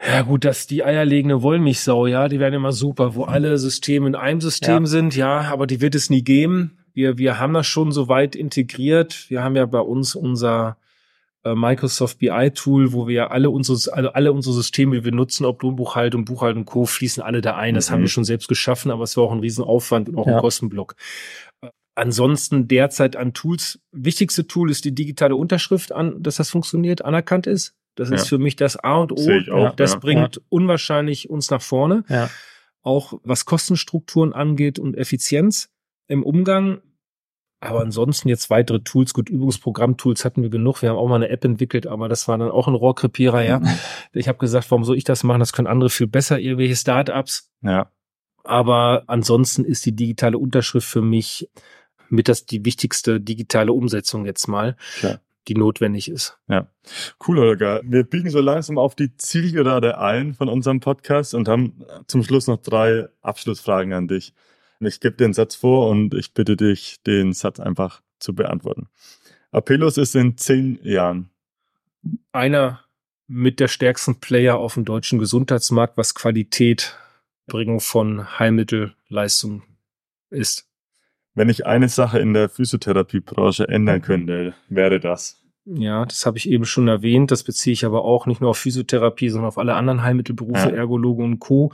Ja gut, dass die eierlegende Wollmilchsau, ja, die werden immer super, wo alle Systeme in einem System ja. sind, ja, aber die wird es nie geben. Wir, wir haben das schon so weit integriert. Wir haben ja bei uns unser äh, Microsoft BI Tool, wo wir alle unsere, also alle unsere Systeme, die wir nutzen, ob Lohnbuchhaltung, Buchhaltung, Co., fließen alle da ein. Das mhm. haben wir schon selbst geschaffen, aber es war auch ein Riesenaufwand und auch ja. ein Kostenblock. Äh, ansonsten derzeit an Tools. Wichtigste Tool ist die digitale Unterschrift an, dass das funktioniert, anerkannt ist. Das ja. ist für mich das A und O. Auch, das ja. bringt unwahrscheinlich uns nach vorne. Auch was Kostenstrukturen angeht und Effizienz im Umgang. Aber ansonsten jetzt weitere Tools, gut, Übungsprogramm-Tools hatten wir genug. Wir haben auch mal eine App entwickelt, aber das war dann auch ein Rohrkrepierer, ja. Mhm. Ich habe gesagt, warum soll ich das machen? Das können andere viel besser, irgendwelche Startups. Ja. Aber ansonsten ist die digitale Unterschrift für mich mit das die wichtigste digitale Umsetzung jetzt mal. Klar die notwendig ist. Ja, cool, Holger. Wir biegen so langsam auf die Zielgerade ein von unserem Podcast und haben zum Schluss noch drei Abschlussfragen an dich. Ich gebe den Satz vor und ich bitte dich, den Satz einfach zu beantworten. Apellos ist in zehn Jahren einer mit der stärksten Player auf dem deutschen Gesundheitsmarkt, was Qualität, Bringung von Heilmittelleistung ist. Wenn ich eine Sache in der Physiotherapiebranche ändern könnte, wäre das. Ja, das habe ich eben schon erwähnt. Das beziehe ich aber auch nicht nur auf Physiotherapie, sondern auf alle anderen Heilmittelberufe, ja. Ergologe und Co.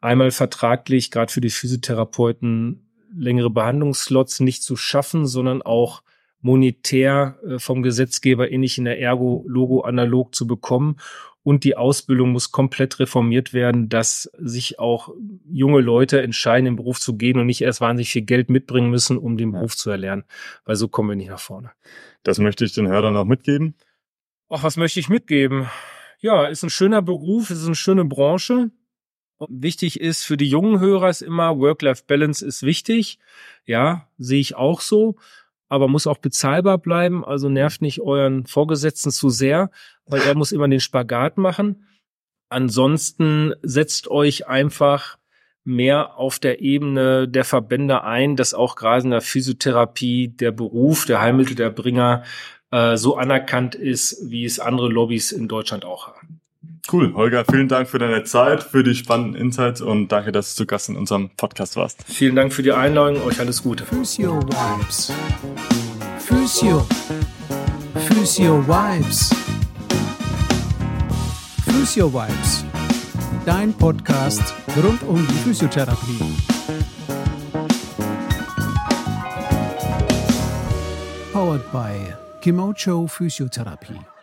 Einmal vertraglich, gerade für die Physiotherapeuten, längere Behandlungsslots nicht zu schaffen, sondern auch monetär äh, vom Gesetzgeber ähnlich in der Ergo-Logo analog zu bekommen. Und die Ausbildung muss komplett reformiert werden, dass sich auch junge Leute entscheiden, im Beruf zu gehen und nicht erst wahnsinnig viel Geld mitbringen müssen, um den Beruf zu erlernen. Weil so kommen wir nicht nach vorne. Das möchte ich den Hörern auch mitgeben. Ach, was möchte ich mitgeben? Ja, ist ein schöner Beruf, ist eine schöne Branche. Wichtig ist für die jungen Hörer ist immer Work-Life-Balance ist wichtig. Ja, sehe ich auch so aber muss auch bezahlbar bleiben. Also nervt nicht euren Vorgesetzten zu sehr, weil er muss immer den Spagat machen. Ansonsten setzt euch einfach mehr auf der Ebene der Verbände ein, dass auch gerade in der Physiotherapie der Beruf, der Heilmittelderbringer äh, so anerkannt ist, wie es andere Lobbys in Deutschland auch haben. Cool, Holger, vielen Dank für deine Zeit, für die spannenden Insights und danke, dass du zu Gast in unserem Podcast warst. Vielen Dank für die Einladung, euch alles Gute. Physio Vibes. Physio. Physio Vibes. Physio Vibes. Dein Podcast rund um die Physiotherapie. Powered by Kimocho Physiotherapie.